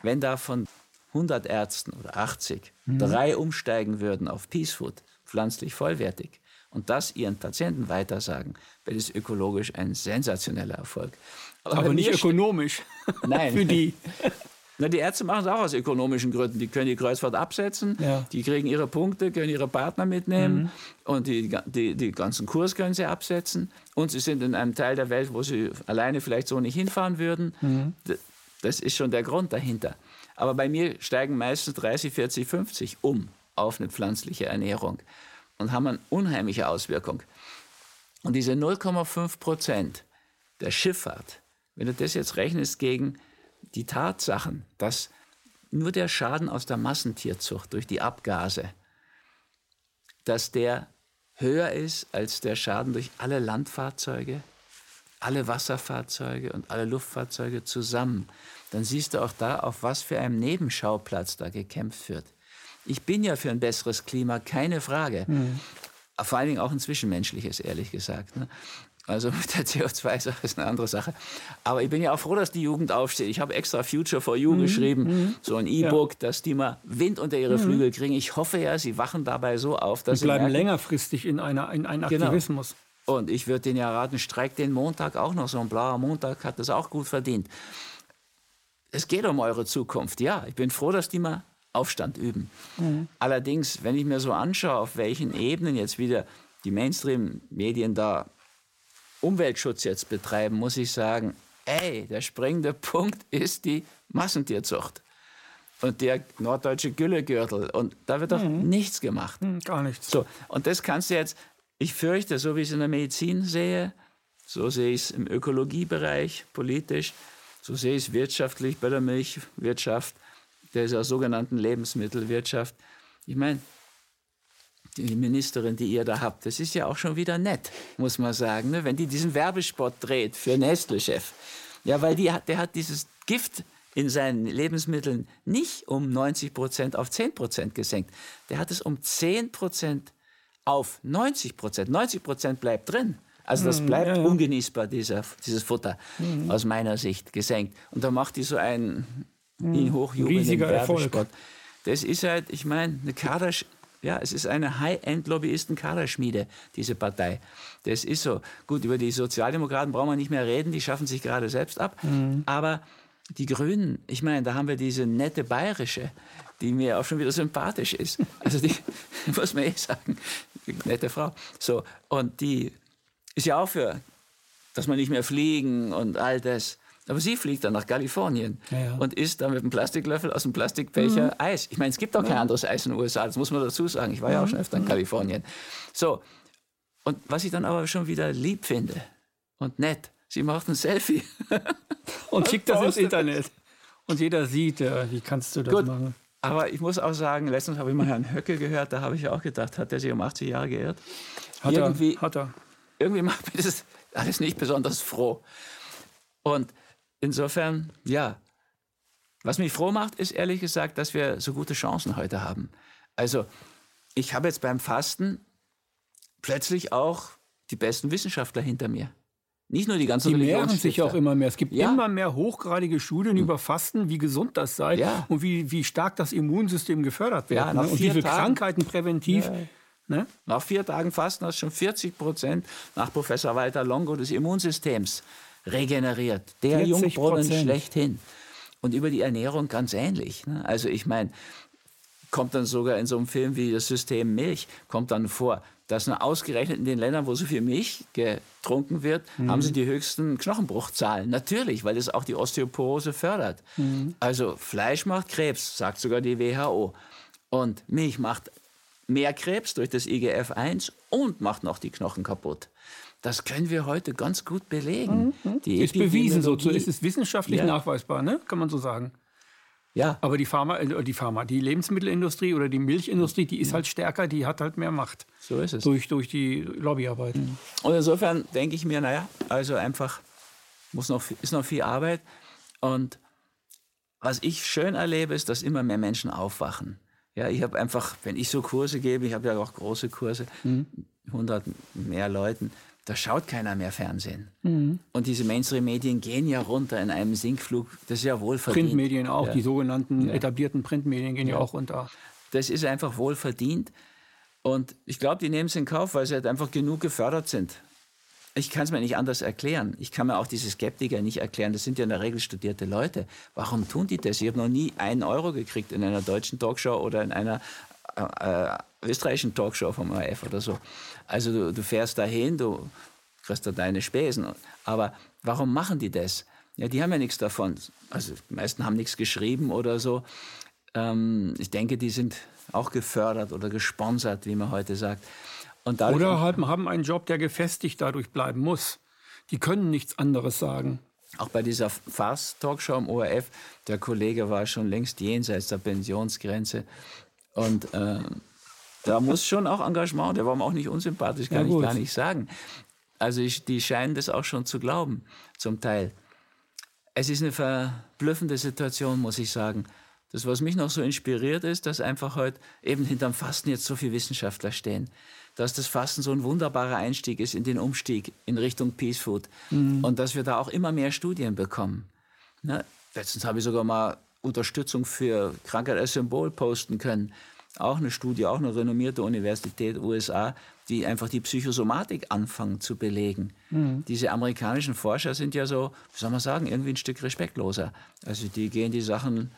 Speaker 2: Wenn da von 100 Ärzten oder 80 mhm. drei umsteigen würden auf Peace Food, pflanzlich vollwertig, und das ihren Patienten weitersagen, wäre das ökologisch ein sensationeller Erfolg.
Speaker 1: Aber, Aber nicht ökonomisch.
Speaker 2: Nein. Für die. Na, die Ärzte machen es auch aus ökonomischen Gründen. Die können die Kreuzfahrt absetzen, ja. die kriegen ihre Punkte, können ihre Partner mitnehmen mhm. und die, die, die ganzen Kurs können sie absetzen. Und sie sind in einem Teil der Welt, wo sie alleine vielleicht so nicht hinfahren würden. Mhm. Das ist schon der Grund dahinter. Aber bei mir steigen meistens 30, 40, 50 um auf eine pflanzliche Ernährung und haben eine unheimliche Auswirkung. Und diese 0,5 Prozent der Schifffahrt, wenn du das jetzt rechnest gegen die Tatsachen, dass nur der Schaden aus der Massentierzucht durch die Abgase, dass der höher ist als der Schaden durch alle Landfahrzeuge, alle Wasserfahrzeuge und alle Luftfahrzeuge zusammen, dann siehst du auch da, auf was für einem Nebenschauplatz da gekämpft wird. Ich bin ja für ein besseres Klima, keine Frage. Mhm. Vor allen Dingen auch ein zwischenmenschliches, ehrlich gesagt. Ne? Also mit der CO2-Sache ist eine andere Sache. Aber ich bin ja auch froh, dass die Jugend aufsteht. Ich habe extra Future for You mhm. geschrieben, mhm. so ein E-Book, ja. dass die mal Wind unter ihre mhm. Flügel kriegen. Ich hoffe ja, sie wachen dabei so auf, dass
Speaker 1: sie bleiben merken, längerfristig in, einer, in einem genau. Aktivismus.
Speaker 2: Und ich würde denen ja raten, streik den Montag auch noch. So ein blauer Montag hat das auch gut verdient. Es geht um eure Zukunft. Ja, ich bin froh, dass die mal Aufstand üben. Mhm. Allerdings, wenn ich mir so anschaue, auf welchen Ebenen jetzt wieder die Mainstream-Medien da Umweltschutz jetzt betreiben, muss ich sagen, ey, der springende Punkt ist die Massentierzucht und der norddeutsche Güllegürtel. Und da wird doch mhm. nichts gemacht.
Speaker 1: Mhm, gar nichts.
Speaker 2: So, und das kannst du jetzt, ich fürchte, so wie ich es in der Medizin sehe, so sehe ich es im Ökologiebereich, politisch, so sehe ich es wirtschaftlich bei der Milchwirtschaft, der sogenannten Lebensmittelwirtschaft. Ich meine, die Ministerin, die ihr da habt, das ist ja auch schon wieder nett, muss man sagen, ne? wenn die diesen Werbespot dreht für Nestle-Chef. Ja, weil die hat, der hat dieses Gift in seinen Lebensmitteln nicht um 90 Prozent auf 10 Prozent gesenkt. Der hat es um 10 Prozent auf 90 Prozent. 90 Prozent bleibt drin. Also das mhm, bleibt ja, ja. ungenießbar, dieser, dieses Futter, mhm. aus meiner Sicht gesenkt. Und da macht die so einen mhm. ihn hochjubelnden Werbespot. Das ist halt, ich meine, eine Kader, ja, es ist eine High-End-Lobbyisten-Kaderschmiede, diese Partei. Das ist so. Gut, über die Sozialdemokraten brauchen wir nicht mehr reden, die schaffen sich gerade selbst ab. Mhm. Aber die Grünen, ich meine, da haben wir diese nette bayerische, die mir auch schon wieder sympathisch ist. Also die, muss man eh sagen, nette Frau. So, und die ist ja auch für, dass man nicht mehr fliegen und all das. Aber sie fliegt dann nach Kalifornien ja, ja. und isst dann mit einem Plastiklöffel aus dem Plastikbecher mhm. Eis. Ich meine, es gibt auch kein anderes Eis in den USA, das muss man dazu sagen. Ich war ja auch schon öfter in mhm. Kalifornien. So, und was ich dann aber schon wieder lieb finde und nett, sie macht ein Selfie.
Speaker 1: und schickt das ins Internet. Und jeder sieht, ja, wie kannst du das Gut. machen.
Speaker 2: Aber ich muss auch sagen, letztens habe ich mal Herrn Höcke gehört, da habe ich auch gedacht, hat er sich um 80 Jahre geirrt?
Speaker 1: Hat irgendwie, er, hat er.
Speaker 2: Irgendwie macht mir das alles nicht besonders froh. Und Insofern, ja, Was mich froh macht, ist ehrlich gesagt, dass wir so gute Chancen heute haben. Also ich habe jetzt beim Fasten plötzlich auch die besten Wissenschaftler hinter mir. Nicht nur die ganzen
Speaker 1: Die mehren sich auch immer mehr. Es gibt ja. immer mehr hochgradige Studien über Fasten, wie gesund das sei ja. und wie, wie stark das Immunsystem gefördert wird. Ja, ne? Und wie viele Tagen, Krankheiten präventiv.
Speaker 2: Ne? Nach vier Tagen Fasten hast du schon 40 Prozent nach Professor Walter Longo des Immunsystems regeneriert. Der Jungbrunnen schlechthin. Und über die Ernährung ganz ähnlich. Ne? Also ich meine, kommt dann sogar in so einem Film wie das System Milch, kommt dann vor, dass ausgerechnet in den Ländern, wo so viel Milch getrunken wird, mhm. haben sie die höchsten Knochenbruchzahlen. Natürlich, weil es auch die Osteoporose fördert. Mhm. Also Fleisch macht Krebs, sagt sogar die WHO. Und Milch macht mehr Krebs durch das IGF-1 und macht noch die Knochen kaputt. Das können wir heute ganz gut belegen.
Speaker 1: Mhm. Die ist bewiesen, so ist es wissenschaftlich ja. nachweisbar, ne? kann man so sagen. Ja. Aber die Pharma, äh, die Pharma, die Lebensmittelindustrie oder die Milchindustrie, die ist halt stärker, die hat halt mehr Macht.
Speaker 2: So ist es.
Speaker 1: Durch, durch die Lobbyarbeit.
Speaker 2: Mhm. Und insofern denke ich mir, naja, also einfach muss noch, ist noch viel Arbeit. Und was ich schön erlebe, ist, dass immer mehr Menschen aufwachen. Ja, ich habe einfach, wenn ich so Kurse gebe, ich habe ja auch große Kurse, mhm. 100 mehr Leuten, da schaut keiner mehr Fernsehen. Mhm. Und diese Mainstream-Medien gehen ja runter in einem Sinkflug. Das ist ja wohlverdient.
Speaker 1: Printmedien auch, ja. die sogenannten ja. etablierten Printmedien gehen ja. ja. auch runter.
Speaker 2: Das ist einfach wohlverdient. Und ich glaube, die nehmen es in Kauf, weil sie halt einfach genug gefördert sind. Ich kann es mir nicht anders erklären. Ich kann mir auch diese Skeptiker nicht erklären. Das sind ja in der Regel studierte Leute. Warum tun die das? Ich habe noch nie einen Euro gekriegt in einer deutschen Talkshow oder in einer äh, äh österreichischen Talkshow vom ORF oder so. Also du, du fährst dahin, du kriegst da deine Spesen. Aber warum machen die das? Ja, die haben ja nichts davon. Also die meisten haben nichts geschrieben oder so. Ähm, ich denke, die sind auch gefördert oder gesponsert, wie man heute sagt.
Speaker 1: oder haben, haben einen Job, der gefestigt dadurch bleiben muss. Die können nichts anderes sagen.
Speaker 2: Auch bei dieser Fast-Talkshow im ORF, der Kollege war schon längst jenseits der Pensionsgrenze. Und äh, da muss schon auch Engagement, der war mir auch nicht unsympathisch, kann ja, ich gar nicht sagen. Also ich, die scheinen das auch schon zu glauben, zum Teil. Es ist eine verblüffende Situation, muss ich sagen. Das, was mich noch so inspiriert, ist, dass einfach heute eben hinterm Fasten jetzt so viele Wissenschaftler stehen. Dass das Fasten so ein wunderbarer Einstieg ist in den Umstieg in Richtung Peace Food. Mhm. Und dass wir da auch immer mehr Studien bekommen. Ne? Letztens habe ich sogar mal Unterstützung für Krankheit als Symbol posten können auch eine Studie, auch eine renommierte Universität USA, die einfach die Psychosomatik anfangen zu belegen. Mhm. Diese amerikanischen Forscher sind ja so, wie soll man sagen, irgendwie ein Stück respektloser. Also die gehen die Sachen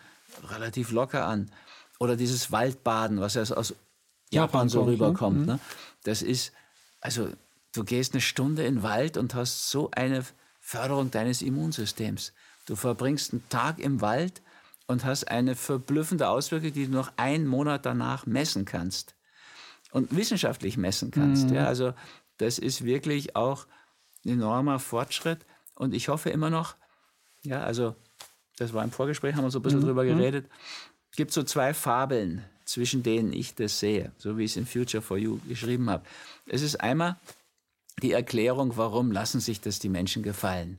Speaker 2: relativ locker an. Oder dieses Waldbaden, was erst aus Japan, Japan so ne? rüberkommt. Mhm. Ne? Das ist, also du gehst eine Stunde in den Wald und hast so eine Förderung deines Immunsystems. Du verbringst einen Tag im Wald und hast eine verblüffende Auswirkung, die du noch einen Monat danach messen kannst und wissenschaftlich messen kannst. Mhm. Ja, also das ist wirklich auch ein enormer Fortschritt und ich hoffe immer noch, ja, also das war im Vorgespräch, haben wir so ein bisschen mhm. drüber mhm. geredet, es gibt so zwei Fabeln, zwischen denen ich das sehe, so wie ich es in Future for You geschrieben habe. Es ist einmal die Erklärung, warum lassen sich das die Menschen gefallen.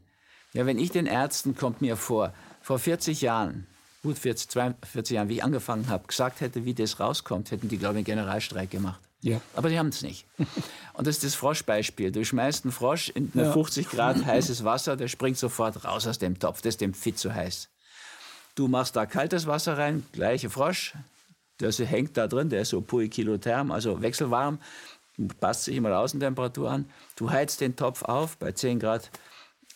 Speaker 2: Ja, wenn ich den Ärzten, kommt mir vor, vor 40 Jahren gut 40, 42 Jahren, wie ich angefangen habe, gesagt hätte, wie das rauskommt, hätten die, glaube ich, einen Generalstreik gemacht. Ja. Aber die haben es nicht. Und das ist das Froschbeispiel. Du schmeißt einen Frosch in ja. 50 Grad heißes Wasser, der springt sofort raus aus dem Topf. Das ist dem fit zu heiß. Du machst da kaltes Wasser rein, gleiche Frosch, der hängt da drin, der ist so poikilotherm, also wechselwarm, passt sich immer der Außentemperatur an. Du heizt den Topf auf, bei 10 Grad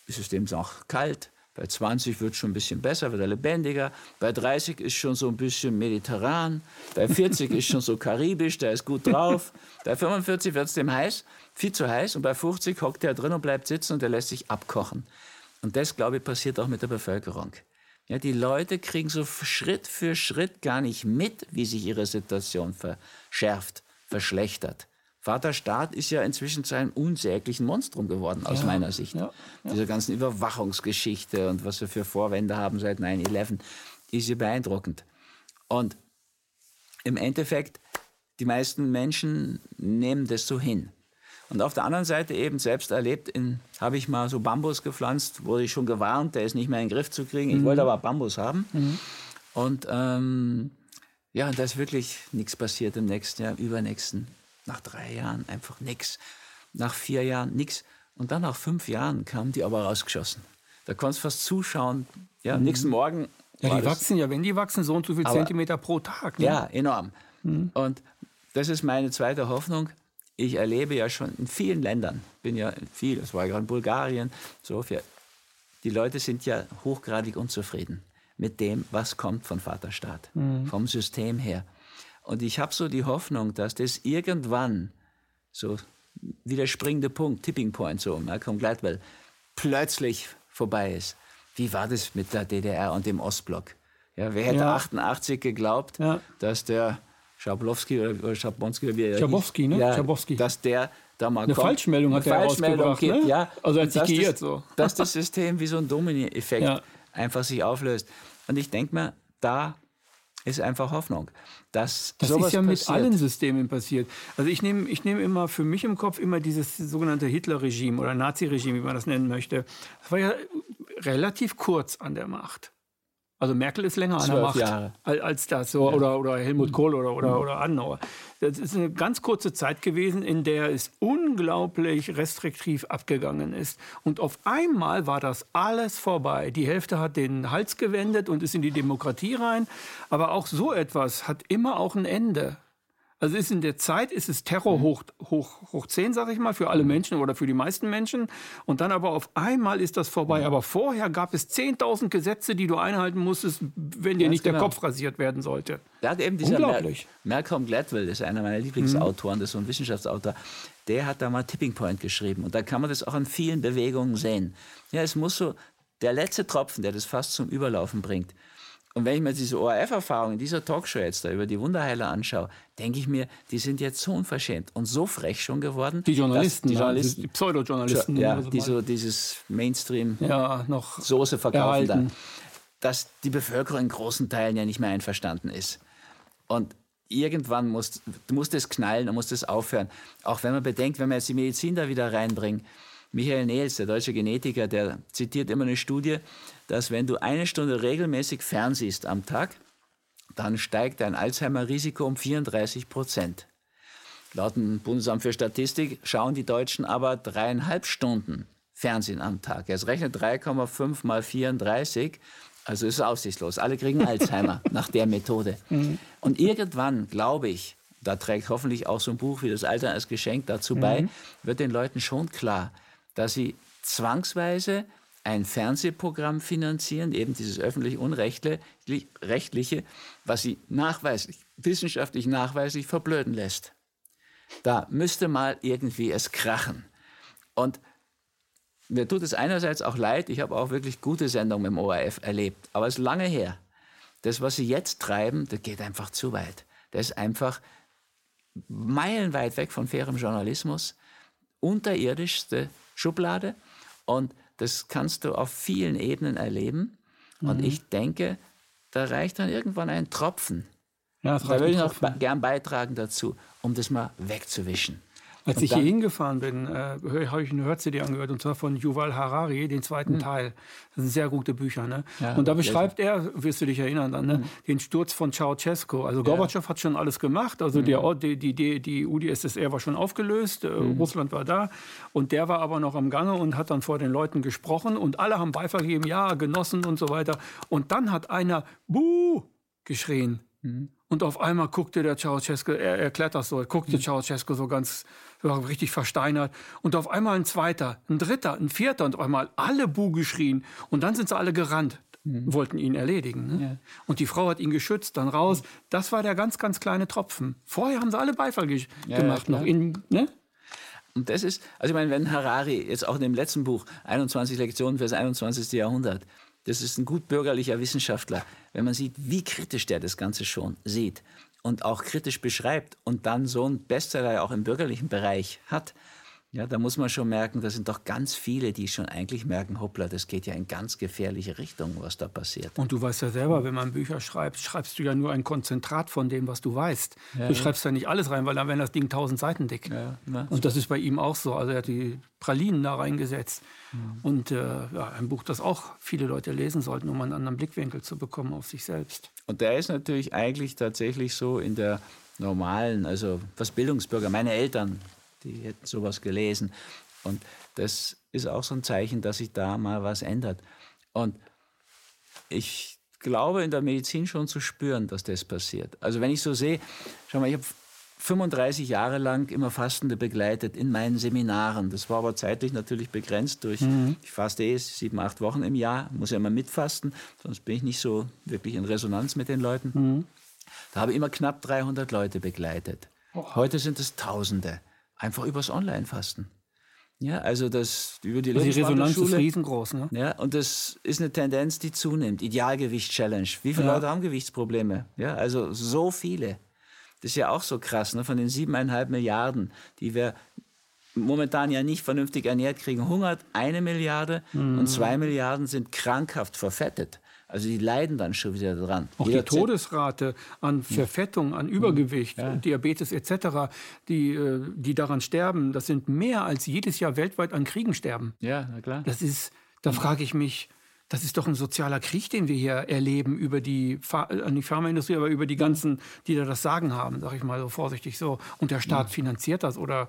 Speaker 2: ist es dem noch kalt. Bei 20 wird schon ein bisschen besser, wird er lebendiger. Bei 30 ist schon so ein bisschen mediterran. Bei 40 ist schon so karibisch, der ist gut drauf. Bei 45 wird es dem heiß, viel zu heiß. Und bei 50 hockt er drin und bleibt sitzen und er lässt sich abkochen. Und das, glaube ich, passiert auch mit der Bevölkerung. Ja, die Leute kriegen so Schritt für Schritt gar nicht mit, wie sich ihre Situation verschärft, verschlechtert. Vaterstaat ist ja inzwischen zu einem unsäglichen Monstrum geworden, aus ja, meiner Sicht. Ja, ja. Diese ganzen Überwachungsgeschichte und was wir für Vorwände haben seit 9-11, ist ja beeindruckend. Und im Endeffekt, die meisten Menschen nehmen das so hin. Und auf der anderen Seite eben selbst erlebt, habe ich mal so Bambus gepflanzt, wurde ich schon gewarnt, der ist nicht mehr in den Griff zu kriegen. Ich mhm. wollte aber Bambus haben. Mhm. Und ähm, ja, da ist wirklich nichts passiert im nächsten Jahr, im übernächsten. Nach drei Jahren einfach nichts. Nach vier Jahren nichts. Und dann nach fünf Jahren kamen die aber rausgeschossen. Da konntest du fast zuschauen. Ja, mhm. nächsten Morgen.
Speaker 1: Ja, die wachsen ja, wenn die wachsen, so und so viel aber, Zentimeter pro Tag.
Speaker 2: Ne? Ja, enorm. Mhm. Und das ist meine zweite Hoffnung. Ich erlebe ja schon in vielen Ländern, bin ja viel, das war gerade in Bulgarien, Sofia. Die Leute sind ja hochgradig unzufrieden mit dem, was kommt von Vaterstaat, mhm. vom System her. Und ich habe so die Hoffnung, dass das irgendwann so wie der springende Punkt, Tipping Point, so Malcolm Gladwell, plötzlich vorbei ist. Wie war das mit der DDR und dem Ostblock? Ja, wer hätte ja. 88 geglaubt, ja. dass der Schablowski oder Schabonski oder wie
Speaker 1: Schabowski, ne?
Speaker 2: Ja, Schabowski. Dass der da mal
Speaker 1: Eine
Speaker 2: kommt,
Speaker 1: Falschmeldung hat er Falschmeldung gibt, ne? ja. Also als sich geirrt so.
Speaker 2: Dass das System wie so ein Domini-Effekt ja. einfach sich auflöst. Und ich denke mir, da ist einfach Hoffnung. Dass
Speaker 1: das
Speaker 2: ist
Speaker 1: ja mit allen Systemen passiert. Also ich nehme ich nehm immer für mich im Kopf immer dieses sogenannte Hitler-Regime oder Nazi-Regime, wie man das nennen möchte. Das war ja relativ kurz an der Macht. Also Merkel ist länger an der Macht Jahre. als das, so, ja. oder, oder Helmut Kohl oder, oder, oder Adenauer. Das ist eine ganz kurze Zeit gewesen, in der es unglaublich restriktiv abgegangen ist. Und auf einmal war das alles vorbei. Die Hälfte hat den Hals gewendet und ist in die Demokratie rein. Aber auch so etwas hat immer auch ein Ende. Also ist in der Zeit ist es Terror mhm. hoch, hoch, hoch 10, sag ich mal, für alle mhm. Menschen oder für die meisten Menschen. Und dann aber auf einmal ist das vorbei. Mhm. Aber vorher gab es 10.000 Gesetze, die du einhalten musstest, wenn dir Ganz nicht genau. der Kopf rasiert werden sollte.
Speaker 2: Da hat eben dieser Unglaublich. Malcolm Gladwell, das ist einer meiner Lieblingsautoren, das ist so ein Wissenschaftsautor, der hat da mal Tipping Point geschrieben. Und da kann man das auch in vielen Bewegungen sehen. Ja, es muss so der letzte Tropfen, der das fast zum Überlaufen bringt. Und wenn ich mir diese ORF-Erfahrung in dieser Talkshow jetzt da über die Wunderheiler anschaue, denke ich mir, die sind jetzt so unverschämt und so frech schon geworden.
Speaker 1: Die Journalisten,
Speaker 2: die, Journalisten,
Speaker 1: die Pseudo-Journalisten.
Speaker 2: Ja, also die so dieses Mainstream ja, noch Soße verkaufen da, dass die Bevölkerung in großen Teilen ja nicht mehr einverstanden ist. Und irgendwann muss, muss das knallen und muss das aufhören. Auch wenn man bedenkt, wenn man jetzt die Medizin da wieder reinbringt, Michael Nehls, der deutsche Genetiker, der zitiert immer eine Studie, dass wenn du eine Stunde regelmäßig fernsiehst am Tag, dann steigt dein Alzheimer-Risiko um 34 Prozent. Laut dem Bundesamt für Statistik schauen die Deutschen aber dreieinhalb Stunden Fernsehen am Tag. Jetzt rechnet 3,5 mal 34, also ist es aussichtslos. Alle kriegen Alzheimer nach der Methode. Mhm. Und irgendwann, glaube ich, da trägt hoffentlich auch so ein Buch wie das Alter als Geschenk dazu bei, mhm. wird den Leuten schon klar, dass sie zwangsweise ein Fernsehprogramm finanzieren, eben dieses öffentlich unrechtliche, was sie nachweislich, wissenschaftlich nachweislich verblöden lässt. Da müsste mal irgendwie es krachen. Und mir tut es einerseits auch leid, ich habe auch wirklich gute Sendungen im ORF erlebt, aber es ist lange her. Das, was sie jetzt treiben, das geht einfach zu weit. Das ist einfach meilenweit weg von fairem Journalismus, unterirdischste Schublade. Und das kannst du auf vielen Ebenen erleben. Und mhm. ich denke, da reicht dann irgendwann ein Tropfen. Ja, da würde ich noch gern beitragen dazu, um das mal wegzuwischen.
Speaker 1: Als und ich hier hingefahren bin, äh, habe ich eine Hör-CD angehört, und zwar von Yuval Harari, den zweiten mhm. Teil. Das sind sehr gute Bücher. Ne? Ja, und da beschreibt er, wirst du dich erinnern, dann, ne? Mhm. den Sturz von Ceausescu. Also Gorbatschow hat schon alles gemacht. Also mhm. der, die, die, die, die UdSSR war schon aufgelöst, äh, mhm. Russland war da. Und der war aber noch am Gange und hat dann vor den Leuten gesprochen. Und alle haben Beifall gegeben, ja, genossen und so weiter. Und dann hat einer Buh geschrien. Mhm. Und auf einmal guckte der Ceausescu, er erklärt das so, guckte mhm. Ceausescu so ganz richtig versteinert. Und auf einmal ein zweiter, ein dritter, ein vierter und auf einmal alle Bu geschrien. Und dann sind sie alle gerannt, mhm. wollten ihn erledigen. Ne? Ja. Und die Frau hat ihn geschützt, dann raus. Das war der ganz, ganz kleine Tropfen. Vorher haben sie alle Beifall ge ja, gemacht. Ja, noch in, ne?
Speaker 2: Und das ist, also ich meine, wenn Harari jetzt auch in dem letzten Buch 21 Lektionen für das 21. Jahrhundert, das ist ein gut bürgerlicher Wissenschaftler, wenn man sieht, wie kritisch der das Ganze schon sieht und auch kritisch beschreibt und dann so ein Bestseller auch im bürgerlichen Bereich hat, Ja, da muss man schon merken, da sind doch ganz viele, die schon eigentlich merken, hoppla, das geht ja in ganz gefährliche Richtung, was da passiert.
Speaker 1: Und du weißt ja selber, wenn man Bücher schreibt, schreibst du ja nur ein Konzentrat von dem, was du weißt. Ja, du schreibst ja nicht alles rein, weil dann wäre das Ding tausend Seiten dick. Ja, und das ist bei ihm auch so. Also er hat die Pralinen da reingesetzt. Mhm. Und äh, ja, ein Buch, das auch viele Leute lesen sollten, um einen anderen Blickwinkel zu bekommen auf sich selbst.
Speaker 2: Und der ist natürlich eigentlich tatsächlich so in der normalen, also was Bildungsbürger, meine Eltern die hätten sowas gelesen. Und das ist auch so ein Zeichen, dass sich da mal was ändert. Und ich glaube in der Medizin schon zu spüren, dass das passiert. Also wenn ich so sehe, schau mal, ich habe 35 Jahre lang immer Fastende begleitet in meinen Seminaren. Das war aber zeitlich natürlich begrenzt durch, mhm. ich faste eh sieben, acht Wochen im Jahr, muss ja immer mitfasten, sonst bin ich nicht so wirklich in Resonanz mit den Leuten. Mhm. Da habe ich immer knapp 300 Leute begleitet. Oh. Heute sind es Tausende. Einfach übers Online-Fasten. Ja, also das über die,
Speaker 1: also die Resonanz ist riesengroß. Ne?
Speaker 2: Ja, und das ist eine Tendenz, die zunimmt. Idealgewicht-Challenge. Wie viele ja. Leute haben Gewichtsprobleme? Ja, also so viele. Das ist ja auch so krass. Ne? Von den siebeneinhalb Milliarden, die wir momentan ja nicht vernünftig ernährt kriegen, hungert eine Milliarde mhm. und zwei Milliarden sind krankhaft verfettet. Also die leiden dann schon wieder dran.
Speaker 1: Auch Jeder die Todesrate an Verfettung, an Übergewicht, ja. Diabetes etc., die, äh, die daran sterben, das sind mehr als jedes Jahr weltweit an Kriegen sterben.
Speaker 2: Ja, na klar.
Speaker 1: Das ist, da frage ich mich, das ist doch ein sozialer Krieg, den wir hier erleben über die, an die Pharmaindustrie, aber über die ganzen, die da das Sagen haben, sage ich mal so vorsichtig so. Und der Staat ja. finanziert das oder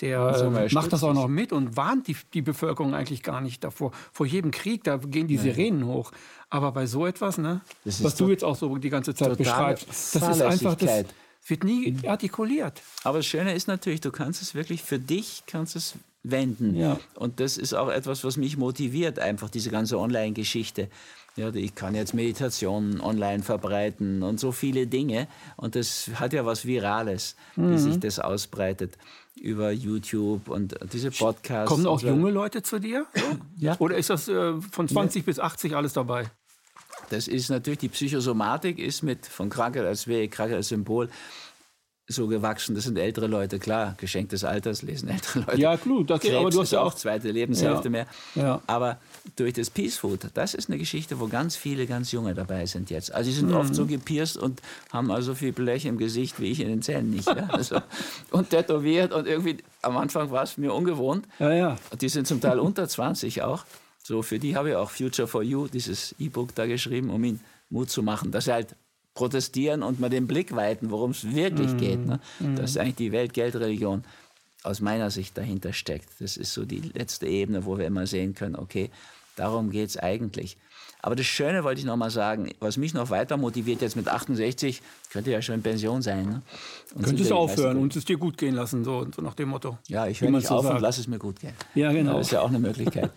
Speaker 1: der also macht das auch noch mit und warnt die, die Bevölkerung eigentlich gar nicht davor. Vor jedem Krieg, da gehen die Sirenen hoch. Aber bei so etwas, ne, was du jetzt auch so die ganze Zeit beschreibst, das ist einfach, das wird nie artikuliert.
Speaker 2: Aber das Schöne ist natürlich, du kannst es wirklich für dich, kannst es wenden. Ja. Und das ist auch etwas, was mich motiviert, einfach diese ganze Online-Geschichte. Ja, ich kann jetzt Meditationen online verbreiten und so viele Dinge. Und das hat ja was Virales, mhm. wie sich das ausbreitet über YouTube und diese Podcasts.
Speaker 1: Kommen auch junge Leute zu dir? ja. Oder ist das äh, von 20 ja. bis 80 alles dabei?
Speaker 2: Das ist natürlich, die Psychosomatik ist mit von Krankheit als Weg, Krankheit als Symbol so gewachsen. Das sind ältere Leute, klar, Geschenk des Alters lesen ältere Leute.
Speaker 1: Ja, klar, das, Krebs aber du hast ja auch
Speaker 2: zweite Lebenshälfte ja. mehr. Ja. Aber durch das Peace Food, das ist eine Geschichte, wo ganz viele ganz junge dabei sind jetzt. Also die sind mhm. oft so gepierst und haben also viel Blech im Gesicht wie ich in den Zähnen nicht. Ja? Also, und tätowiert und irgendwie am Anfang war es mir ungewohnt. Ja, ja. Die sind zum Teil unter 20 auch. So für die habe ich auch Future for You, dieses E-Book da geschrieben, um ihnen Mut zu machen, dass sie halt protestieren und mal den Blick weiten, worum es wirklich mm. geht. Ne? Mm. Dass eigentlich die Weltgeldreligion aus meiner Sicht dahinter steckt. Das ist so die letzte Ebene, wo wir immer sehen können, okay, darum geht es eigentlich. Aber das Schöne wollte ich noch mal sagen, was mich noch weiter motiviert jetzt mit 68, könnte ja schon in Pension sein. Ne?
Speaker 1: Und Könntest du aufhören und es dir gut gehen lassen, so, so nach dem Motto.
Speaker 2: Ja, ich höre nicht so auf sagt. und lass es mir gut gehen.
Speaker 1: Ja, genau.
Speaker 2: Das ist ja auch eine Möglichkeit.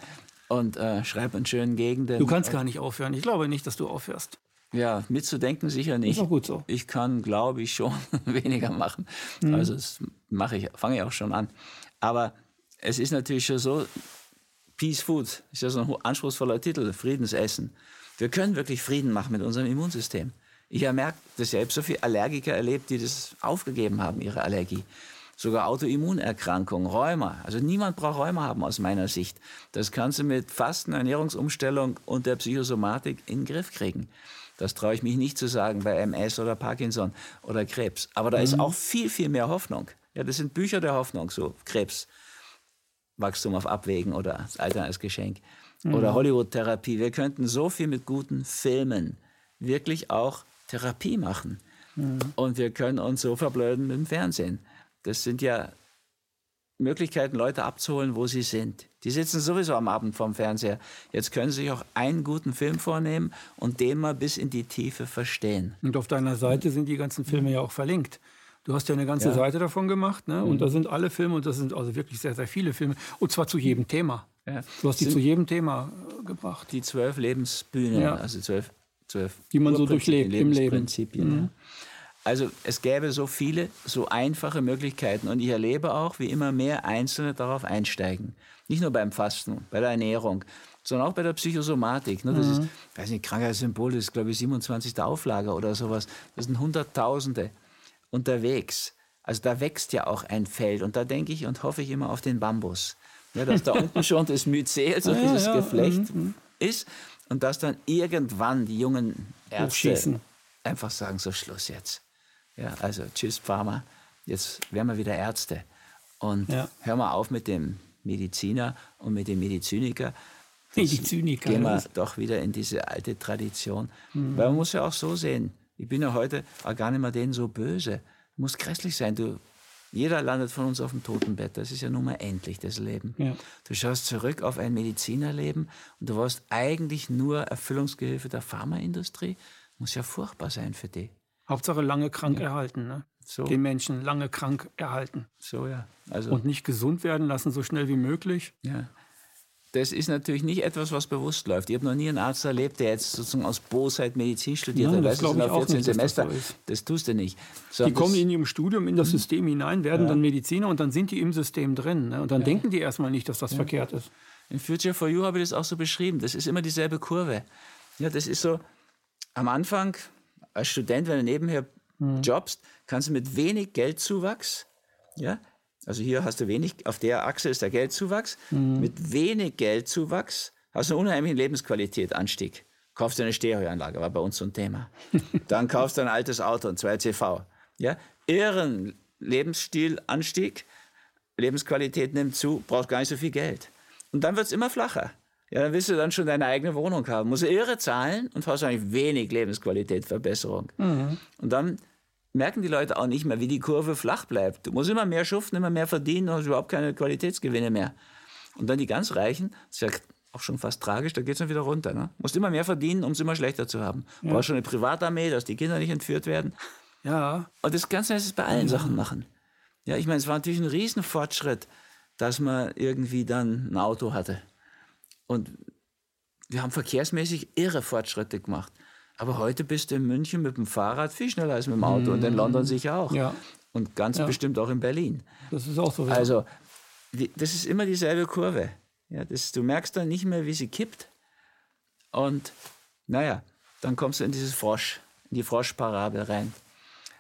Speaker 2: und äh, schreib in schönen Gegenden.
Speaker 1: Du kannst gar nicht aufhören. Ich glaube nicht, dass du aufhörst.
Speaker 2: Ja, mitzudenken sicher nicht.
Speaker 1: Ist auch gut so.
Speaker 2: Ich kann, glaube ich, schon weniger machen. Mhm. Also das mache ich, fange ich auch schon an. Aber es ist natürlich schon so, Peace Food ist ja so ein anspruchsvoller Titel, Friedensessen. Wir können wirklich Frieden machen mit unserem Immunsystem. Ich habe merkt, dass ich habe so viele Allergiker erlebt, die das aufgegeben haben, ihre Allergie. Sogar Autoimmunerkrankungen, Rheuma. Also niemand braucht Rheuma haben aus meiner Sicht. Das kannst du mit Fasten, Ernährungsumstellung und der Psychosomatik in den Griff kriegen. Das traue ich mich nicht zu sagen bei MS oder Parkinson oder Krebs. Aber da mhm. ist auch viel, viel mehr Hoffnung. Ja, das sind Bücher der Hoffnung, so Krebs, Wachstum auf Abwägen oder das Alter als Geschenk mhm. oder Hollywood-Therapie. Wir könnten so viel mit guten Filmen wirklich auch Therapie machen. Mhm. Und wir können uns so verblöden mit dem Fernsehen. Das sind ja Möglichkeiten, Leute abzuholen, wo sie sind. Die sitzen sowieso am Abend vorm Fernseher. Jetzt können sie sich auch einen guten Film vornehmen und den mal bis in die Tiefe verstehen.
Speaker 1: Und auf deiner Seite sind die ganzen Filme ja auch verlinkt. Du hast ja eine ganze ja. Seite davon gemacht, ne? Und mhm. da sind alle Filme und das sind also wirklich sehr, sehr viele Filme. Und zwar zu jedem Thema. Ja. Du hast die zu jedem Thema äh, gebracht.
Speaker 2: Die zwölf Lebensbühnen, ja. also zwölf, zwölf
Speaker 1: die man so durchlebt im Leben.
Speaker 2: Mhm. Also es gäbe so viele, so einfache Möglichkeiten und ich erlebe auch, wie immer mehr Einzelne darauf einsteigen. Nicht nur beim Fasten, bei der Ernährung, sondern auch bei der Psychosomatik. Ne? Das mhm. ist, weiß nicht, Krankheitssymbol, das ist glaube ich 27. Auflage oder sowas. Das sind Hunderttausende unterwegs. Also da wächst ja auch ein Feld und da denke ich und hoffe ich immer auf den Bambus. Ja, dass da unten schon das Myzel, so
Speaker 1: Ja,
Speaker 2: dieses
Speaker 1: ja,
Speaker 2: Geflecht
Speaker 1: mhm,
Speaker 2: ist und dass dann irgendwann die jungen Ärzte einfach sagen, so Schluss jetzt. Ja, also tschüss Pharma, jetzt werden wir wieder Ärzte. Und
Speaker 1: Ja.
Speaker 2: hör mal auf mit dem Mediziner und mit dem Mediziniker.
Speaker 1: Die Zyniker.
Speaker 2: Gehen wir doch wieder in diese alte Tradition.
Speaker 1: Mhm.
Speaker 2: Weil man muss ja auch so sehen, ich bin ja heute auch gar nicht mehr denen so böse. Muss grässlich sein. Du, jeder landet von uns auf dem Totenbett. Das ist ja nun mal endlich, das Leben.
Speaker 1: Ja.
Speaker 2: Du schaust zurück auf ein Medizinerleben und du warst eigentlich nur Erfüllungsgehilfe der Pharmaindustrie. Muss ja furchtbar sein für die.
Speaker 1: Hauptsache lange krank erhalten. Ne?
Speaker 2: So.
Speaker 1: Den Menschen lange krank erhalten.
Speaker 2: So, ja. Also,
Speaker 1: Und nicht gesund werden lassen, so schnell wie möglich.
Speaker 2: ja. Das ist natürlich nicht etwas, was bewusst läuft. Ich habe noch nie einen Arzt erlebt, der jetzt sozusagen aus Bosheit Medizin studiert hat.
Speaker 1: das
Speaker 2: Weißt du,
Speaker 1: auch
Speaker 2: 14
Speaker 1: nicht, dass das
Speaker 2: Semester.
Speaker 1: so.
Speaker 2: Das tust du nicht.
Speaker 1: Die
Speaker 2: Sondern
Speaker 1: kommen in ihrem Studium in das System hinein, werden dann Mediziner und dann sind die im System drin. Ne? Und dann denken die erstmal nicht, dass das verkehrt ist.
Speaker 2: In Future for You habe ich das auch so beschrieben. Das ist immer dieselbe Kurve. Ja, das ist so, am Anfang, als Student, wenn du nebenher jobst, kannst du mit wenig Geldzuwachs, ja, also hier hast du wenig, auf der Achse ist der Geldzuwachs, mit wenig Geldzuwachs hast du einen unheimlichen Lebensqualität, Anstieg. Kaufst du eine Stereoanlage, war bei uns so ein Thema. Dann kaufst du ein altes Auto, ein 2CV. Ja, irren Lebensstilanstieg, Lebensqualität nimmt zu, brauchst gar nicht so viel Geld. Und dann wird es immer flacher. Ja, dann willst du dann schon deine eigene Wohnung haben. Musst du irre zahlen und hast eigentlich wenig Lebensqualitätsverbesserung. Und dann merken die Leute auch nicht mehr, wie die Kurve flach bleibt. Du musst immer mehr schuften, immer mehr verdienen, du hast überhaupt keine Qualitätsgewinne mehr. Und dann die ganz Reichen, das ist ja auch schon fast tragisch, da geht es dann wieder runter. Ne? Musst immer mehr verdienen, um es immer schlechter zu haben. Brauchst schon eine Privatarmee, dass die Kinder nicht entführt werden.
Speaker 1: Ja,
Speaker 2: Und das Ganze ist es bei allen Sachen machen. Ja, ich meine, es war natürlich ein Riesenfortschritt, dass man irgendwie dann ein Auto hatte. Und wir haben verkehrsmäßig irre Fortschritte gemacht. Aber heute bist du in München mit dem Fahrrad viel schneller als mit dem Auto und in London sicher auch.
Speaker 1: Ja.
Speaker 2: Und ganz bestimmt auch in Berlin.
Speaker 1: das ist auch so. ja.
Speaker 2: Also, die, das ist immer dieselbe Kurve. Ja, das, du merkst dann nicht mehr, wie sie kippt. Und naja, dann kommst du in dieses Frosch, in die Froschparabel rein.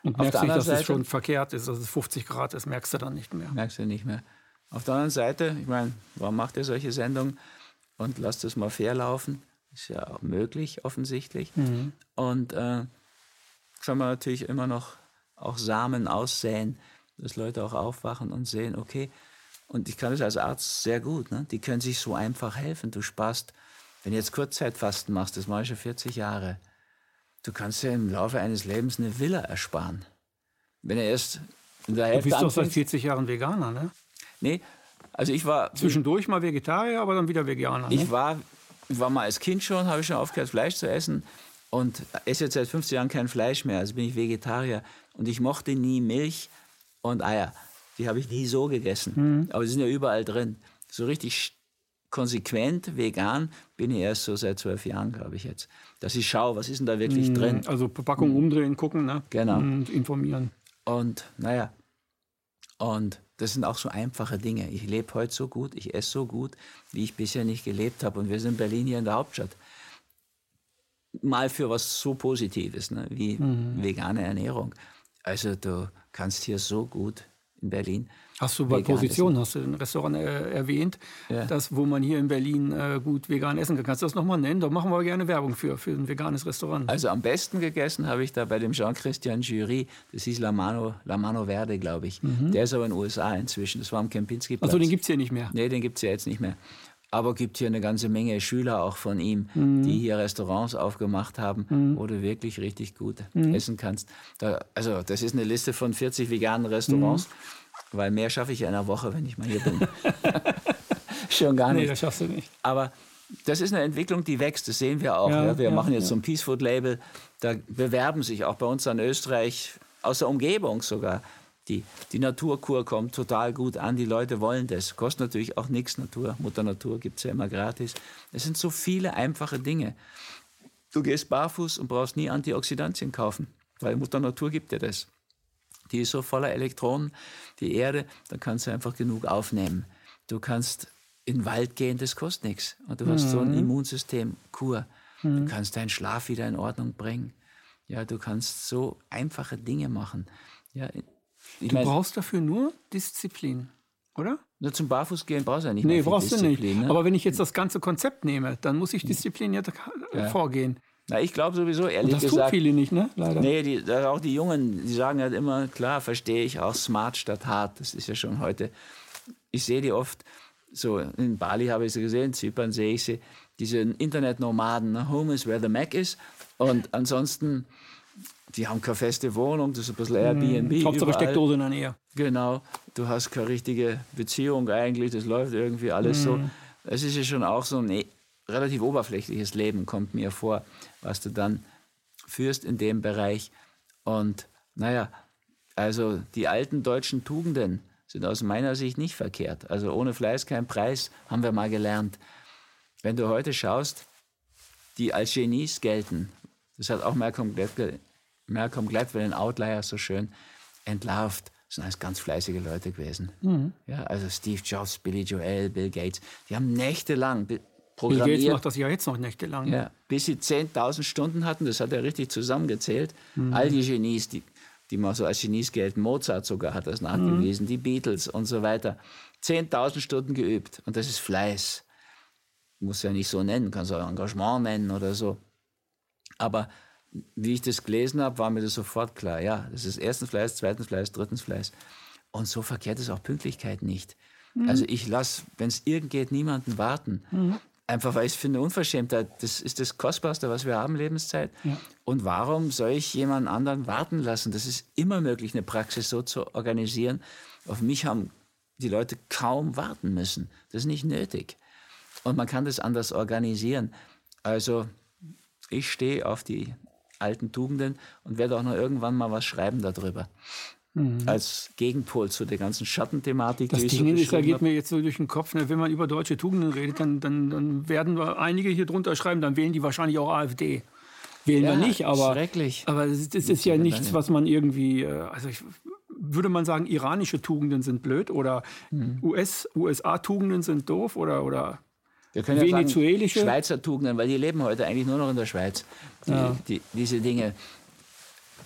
Speaker 1: und
Speaker 2: auf
Speaker 1: merkst nicht, dass
Speaker 2: anderen
Speaker 1: es schon
Speaker 2: Seite-
Speaker 1: verkehrt ist, dass es 50 Grad ist, merkst du dann nicht mehr.
Speaker 2: merkst du nicht mehr. Auf der anderen Seite, ich meine, warum macht ihr solche Sendungen und lasst es mal fair laufen? Ist ja auch möglich, offensichtlich. Und äh, kann man natürlich immer noch auch Samen aussäen, dass Leute auch aufwachen und sehen, okay, und ich kann es als Arzt sehr gut, ne? die können sich so einfach helfen. Du sparst, wenn du jetzt Kurzzeitfasten machst, das mache ich schon 40 Jahre, du kannst ja im Laufe eines Lebens eine Villa ersparen. Wenn er erst in der
Speaker 1: Du
Speaker 2: Hälfte
Speaker 1: bist doch seit
Speaker 2: anfängt-
Speaker 1: 40 Jahren Veganer, ne?
Speaker 2: Nee, also ich war,
Speaker 1: Zwischendurch mal Vegetarier, aber dann wieder Veganer. Ne?
Speaker 2: ich war, war mal als Kind schon, habe ich schon aufgehört, Fleisch zu essen und esse jetzt seit 50 Jahren kein Fleisch mehr. Also bin ich Vegetarier und ich mochte nie Milch und Eier. Die habe ich nie so gegessen. Aber die sind ja überall drin. So richtig konsequent vegan bin ich erst so seit zwölf Jahren, glaube ich jetzt. Dass ich schaue, was ist denn da wirklich drin.
Speaker 1: Also Packung umdrehen, gucken, ne?
Speaker 2: Genau.
Speaker 1: Und informieren.
Speaker 2: Und naja, und das sind auch so einfache Dinge. Ich lebe heute so gut, ich esse so gut, wie ich bisher nicht gelebt habe. Und wir sind in Berlin hier in der Hauptstadt. Mal für was so Positives, ne? wie vegane Ernährung. Also du kannst hier so gut in Berlin.
Speaker 1: Hast du bei
Speaker 2: vegan
Speaker 1: Position, hast du ein Restaurant äh, erwähnt,
Speaker 2: Ja.
Speaker 1: das, wo man hier in Berlin äh, gut vegan essen kann. Kannst du das nochmal nennen? Da machen wir gerne Werbung für, für ein veganes Restaurant.
Speaker 2: Also am besten gegessen habe ich da bei dem Jean-Christian Jury, das hieß La Mano, La Mano Verde, glaube ich. Der ist aber in den USA inzwischen, das war am Kempinski-Platz.
Speaker 1: also den gibt es hier nicht mehr.
Speaker 2: Nee, den gibt es ja jetzt nicht mehr. Aber gibt hier eine ganze Menge Schüler auch von ihm,
Speaker 1: Mhm.
Speaker 2: die hier Restaurants aufgemacht haben, wo du wirklich richtig gut
Speaker 1: Mhm.
Speaker 2: essen kannst. Da, also das ist eine Liste von 40 veganen Restaurants,
Speaker 1: Mhm.
Speaker 2: Weil mehr schaffe ich in einer Woche, wenn ich mal hier bin. Schon gar
Speaker 1: Nee,
Speaker 2: nicht.
Speaker 1: das schaffst du nicht.
Speaker 2: Aber das ist eine Entwicklung, die wächst, das sehen wir auch.
Speaker 1: Ja,
Speaker 2: Ja, wir
Speaker 1: ja,
Speaker 2: machen jetzt so ein Peace Food Label, da bewerben sich auch bei uns an Österreich, aus der Umgebung sogar. Die, die Naturkur kommt total gut an, die Leute wollen das. Kostet natürlich auch nichts, Natur, Mutter Natur gibt es ja immer gratis. Es sind so viele einfache Dinge. Du gehst barfuß und brauchst nie Antioxidantien kaufen, weil Mutter Natur gibt dir das. Die ist so voller Elektronen, die Erde, da kannst du einfach genug aufnehmen. Du kannst in den Wald gehen, das kostet nichts. Und du hast so ein Immunsystem, Kur. Du kannst deinen Schlaf wieder in Ordnung bringen. Ja, du kannst so einfache Dinge machen. Ja,
Speaker 1: du mein, brauchst dafür nur Disziplin, oder?
Speaker 2: Nur zum Barfußgehen brauchst du ja nicht.
Speaker 1: Nee, brauchst du nicht. Ne? Aber wenn ich jetzt das ganze Konzept nehme, dann muss ich diszipliniert ja. vorgehen.
Speaker 2: Na, ich glaube sowieso, ehrlich
Speaker 1: das
Speaker 2: gesagt. Das
Speaker 1: tun viele nicht, ne?
Speaker 2: Leider. Nee, die, auch die Jungen, die sagen halt immer, klar, verstehe ich auch smart statt hart. Das ist ja schon heute. Ich sehe die oft, so in Bali habe ich sie gesehen, in Zypern sehe ich sie, diese Internetnomaden. Ne? Home is where the Mac is. Und ansonsten, die haben keine feste Wohnung, das ist ein bisschen Airbnb.
Speaker 1: Hm, Hauptsache Steckdose in der Nähe.
Speaker 2: Genau, du hast keine richtige Beziehung eigentlich, das läuft irgendwie alles hm. so. Es ist ja schon auch so ein relativ oberflächliches Leben, kommt mir vor, was du dann führst in dem Bereich. Und naja, also die alten deutschen Tugenden sind aus meiner Sicht nicht verkehrt. Also ohne Fleiß kein Preis, haben wir mal gelernt. Wenn du heute schaust, die als Genies gelten, das hat auch Malcolm Gladwell, Malcolm Gladwell in Outlier so schön entlarvt, sind alles ganz fleißige Leute gewesen. Mhm. Ja, also Steve Jobs, Billy Joel, Bill Gates, die haben nächtelang
Speaker 1: programmiert. Bill Gates macht das ja jetzt noch nächtelang.
Speaker 2: Ja, bis sie 10.000 Stunden hatten, das hat er richtig zusammengezählt. Mhm. All die Genies, die, die man so als Genies gelten, Mozart sogar hat das nachgewiesen, mhm. die Beatles und so weiter. 10.000 Stunden geübt und das ist Fleiß. Muss ja nicht so nennen, kannst auch Engagement nennen oder so. Aber wie ich das gelesen habe, war mir das sofort klar. Ja, das ist erstens Fleiß, zweitens Fleiß, drittens Fleiß. Und so verkehrt ist auch Pünktlichkeit nicht. Mhm. Also ich lasse, wenn es irgend geht, niemanden warten. Mhm. Einfach weil ich finde, Unverschämtheit, das ist das Kostbarste, was wir haben, Lebenszeit. Ja. Und warum soll ich jemand anderen warten lassen? Das ist immer möglich, eine Praxis so zu organisieren. Auf mich haben die Leute kaum warten müssen. Das ist nicht nötig. Und man kann das anders organisieren. Also ich stehe auf die alten Tugenden und werde auch noch irgendwann mal was schreiben darüber. Mhm. Als Gegenpol zu der ganzen Schattenthematik.
Speaker 1: Das Ding so ist, da geht mir jetzt so durch den Kopf, ne, wenn man über deutsche Tugenden redet, dann, dann, dann werden wir einige hier drunter schreiben, dann wählen die wahrscheinlich auch AfD. Wählen ja, wir nicht, aber,
Speaker 2: schrecklich.
Speaker 1: aber das, das ist ja nichts, was man irgendwie, äh, also ich, würde man sagen, iranische Tugenden sind blöd oder mhm. US, USA-Tugenden sind doof oder, oder
Speaker 2: wir können ja Venezuelische. Sagen, Schweizer Tugenden, weil die leben heute eigentlich nur noch in der Schweiz. Die, ja. die, diese Dinge,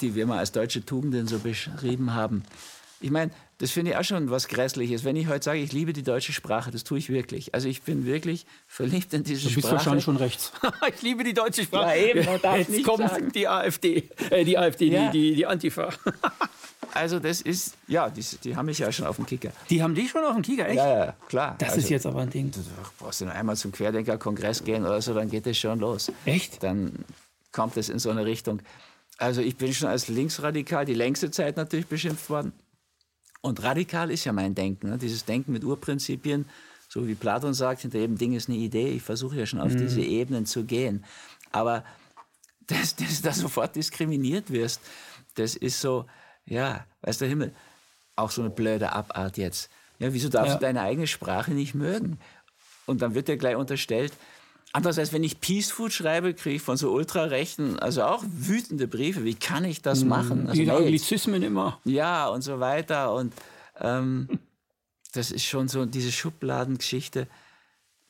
Speaker 2: die wir mal als deutsche Tugenden so beschrieben haben. Ich meine, das finde ich auch schon was Grässliches. Wenn ich heute sage, ich liebe die deutsche Sprache, das tue ich wirklich. Also ich bin wirklich verliebt in diese Sprache. Du
Speaker 1: bist
Speaker 2: Sprache.
Speaker 1: wahrscheinlich schon rechts. ich liebe die deutsche Sprache.
Speaker 2: Ja, eben, Jetzt kommt sagen.
Speaker 1: die AfD, äh, die AfD, ja. die, die, die Antifa.
Speaker 2: Also das ist, ja, die, die, haben mich ja schon auf dem Kicker.
Speaker 1: Die haben dich schon auf dem Kicker, echt?
Speaker 2: Ja, ja klar.
Speaker 1: Das also, ist jetzt aber ein Ding.
Speaker 2: Du brauchst du noch einmal zum Querdenker-Kongress gehen oder so, dann geht es schon los.
Speaker 1: Echt?
Speaker 2: Dann kommt es in so eine Richtung. Also ich bin schon als linksradikal die längste Zeit natürlich beschimpft worden. Und radikal ist ja mein Denken, ne? dieses Denken mit Urprinzipien, so wie Platon sagt, hinter jedem Ding ist eine Idee. Ich versuche ja schon auf mhm. diese Ebenen zu gehen. Aber dass, dass du da sofort diskriminiert wirst, das ist so, ja, weiß der Himmel, auch so eine blöde Abart jetzt. Ja, wieso darfst ja. du deine eigene Sprache nicht mögen? Und dann wird dir gleich unterstellt, andererseits, wenn ich Peace Food schreibe, kriege ich von so Ultrarechten also auch wütende Briefe. Wie kann ich das hm, machen?
Speaker 1: Also, Die Anglizismen immer.
Speaker 2: Ja, und so weiter. Und ähm, das ist schon so diese Schubladengeschichte.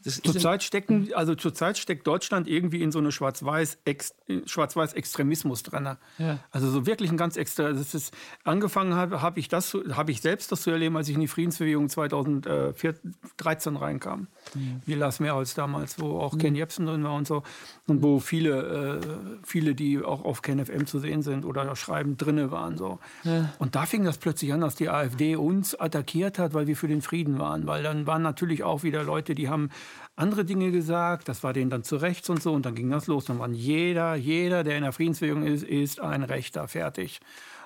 Speaker 1: Zurzeit stecken, also zurzeit steckt Deutschland irgendwie in so eine Schwarz-Weiß-Extremismus drin. Ja. Also so wirklich ein ganz extra. Das ist, angefangen habe, habe ich das, habe ich selbst das zu erleben, als ich in die Friedensbewegung 2013 reinkam. Mhm. Wie Lars Mehrholz damals, wo auch mhm. Ken Jebsen drin war und so. Und wo viele, äh, viele, die auch auf KenFM zu sehen sind oder schreiben, drinne waren. So. Ja. Und da fing das plötzlich an, dass die AfD uns attackiert hat, weil wir für den Frieden waren. Weil dann waren natürlich auch wieder Leute, die haben andere Dinge gesagt, das war denen dann zu rechts und so und dann ging das los. Dann war jeder, jeder, der in der Friedensbewegung ist, ist ein Rechter, fertig.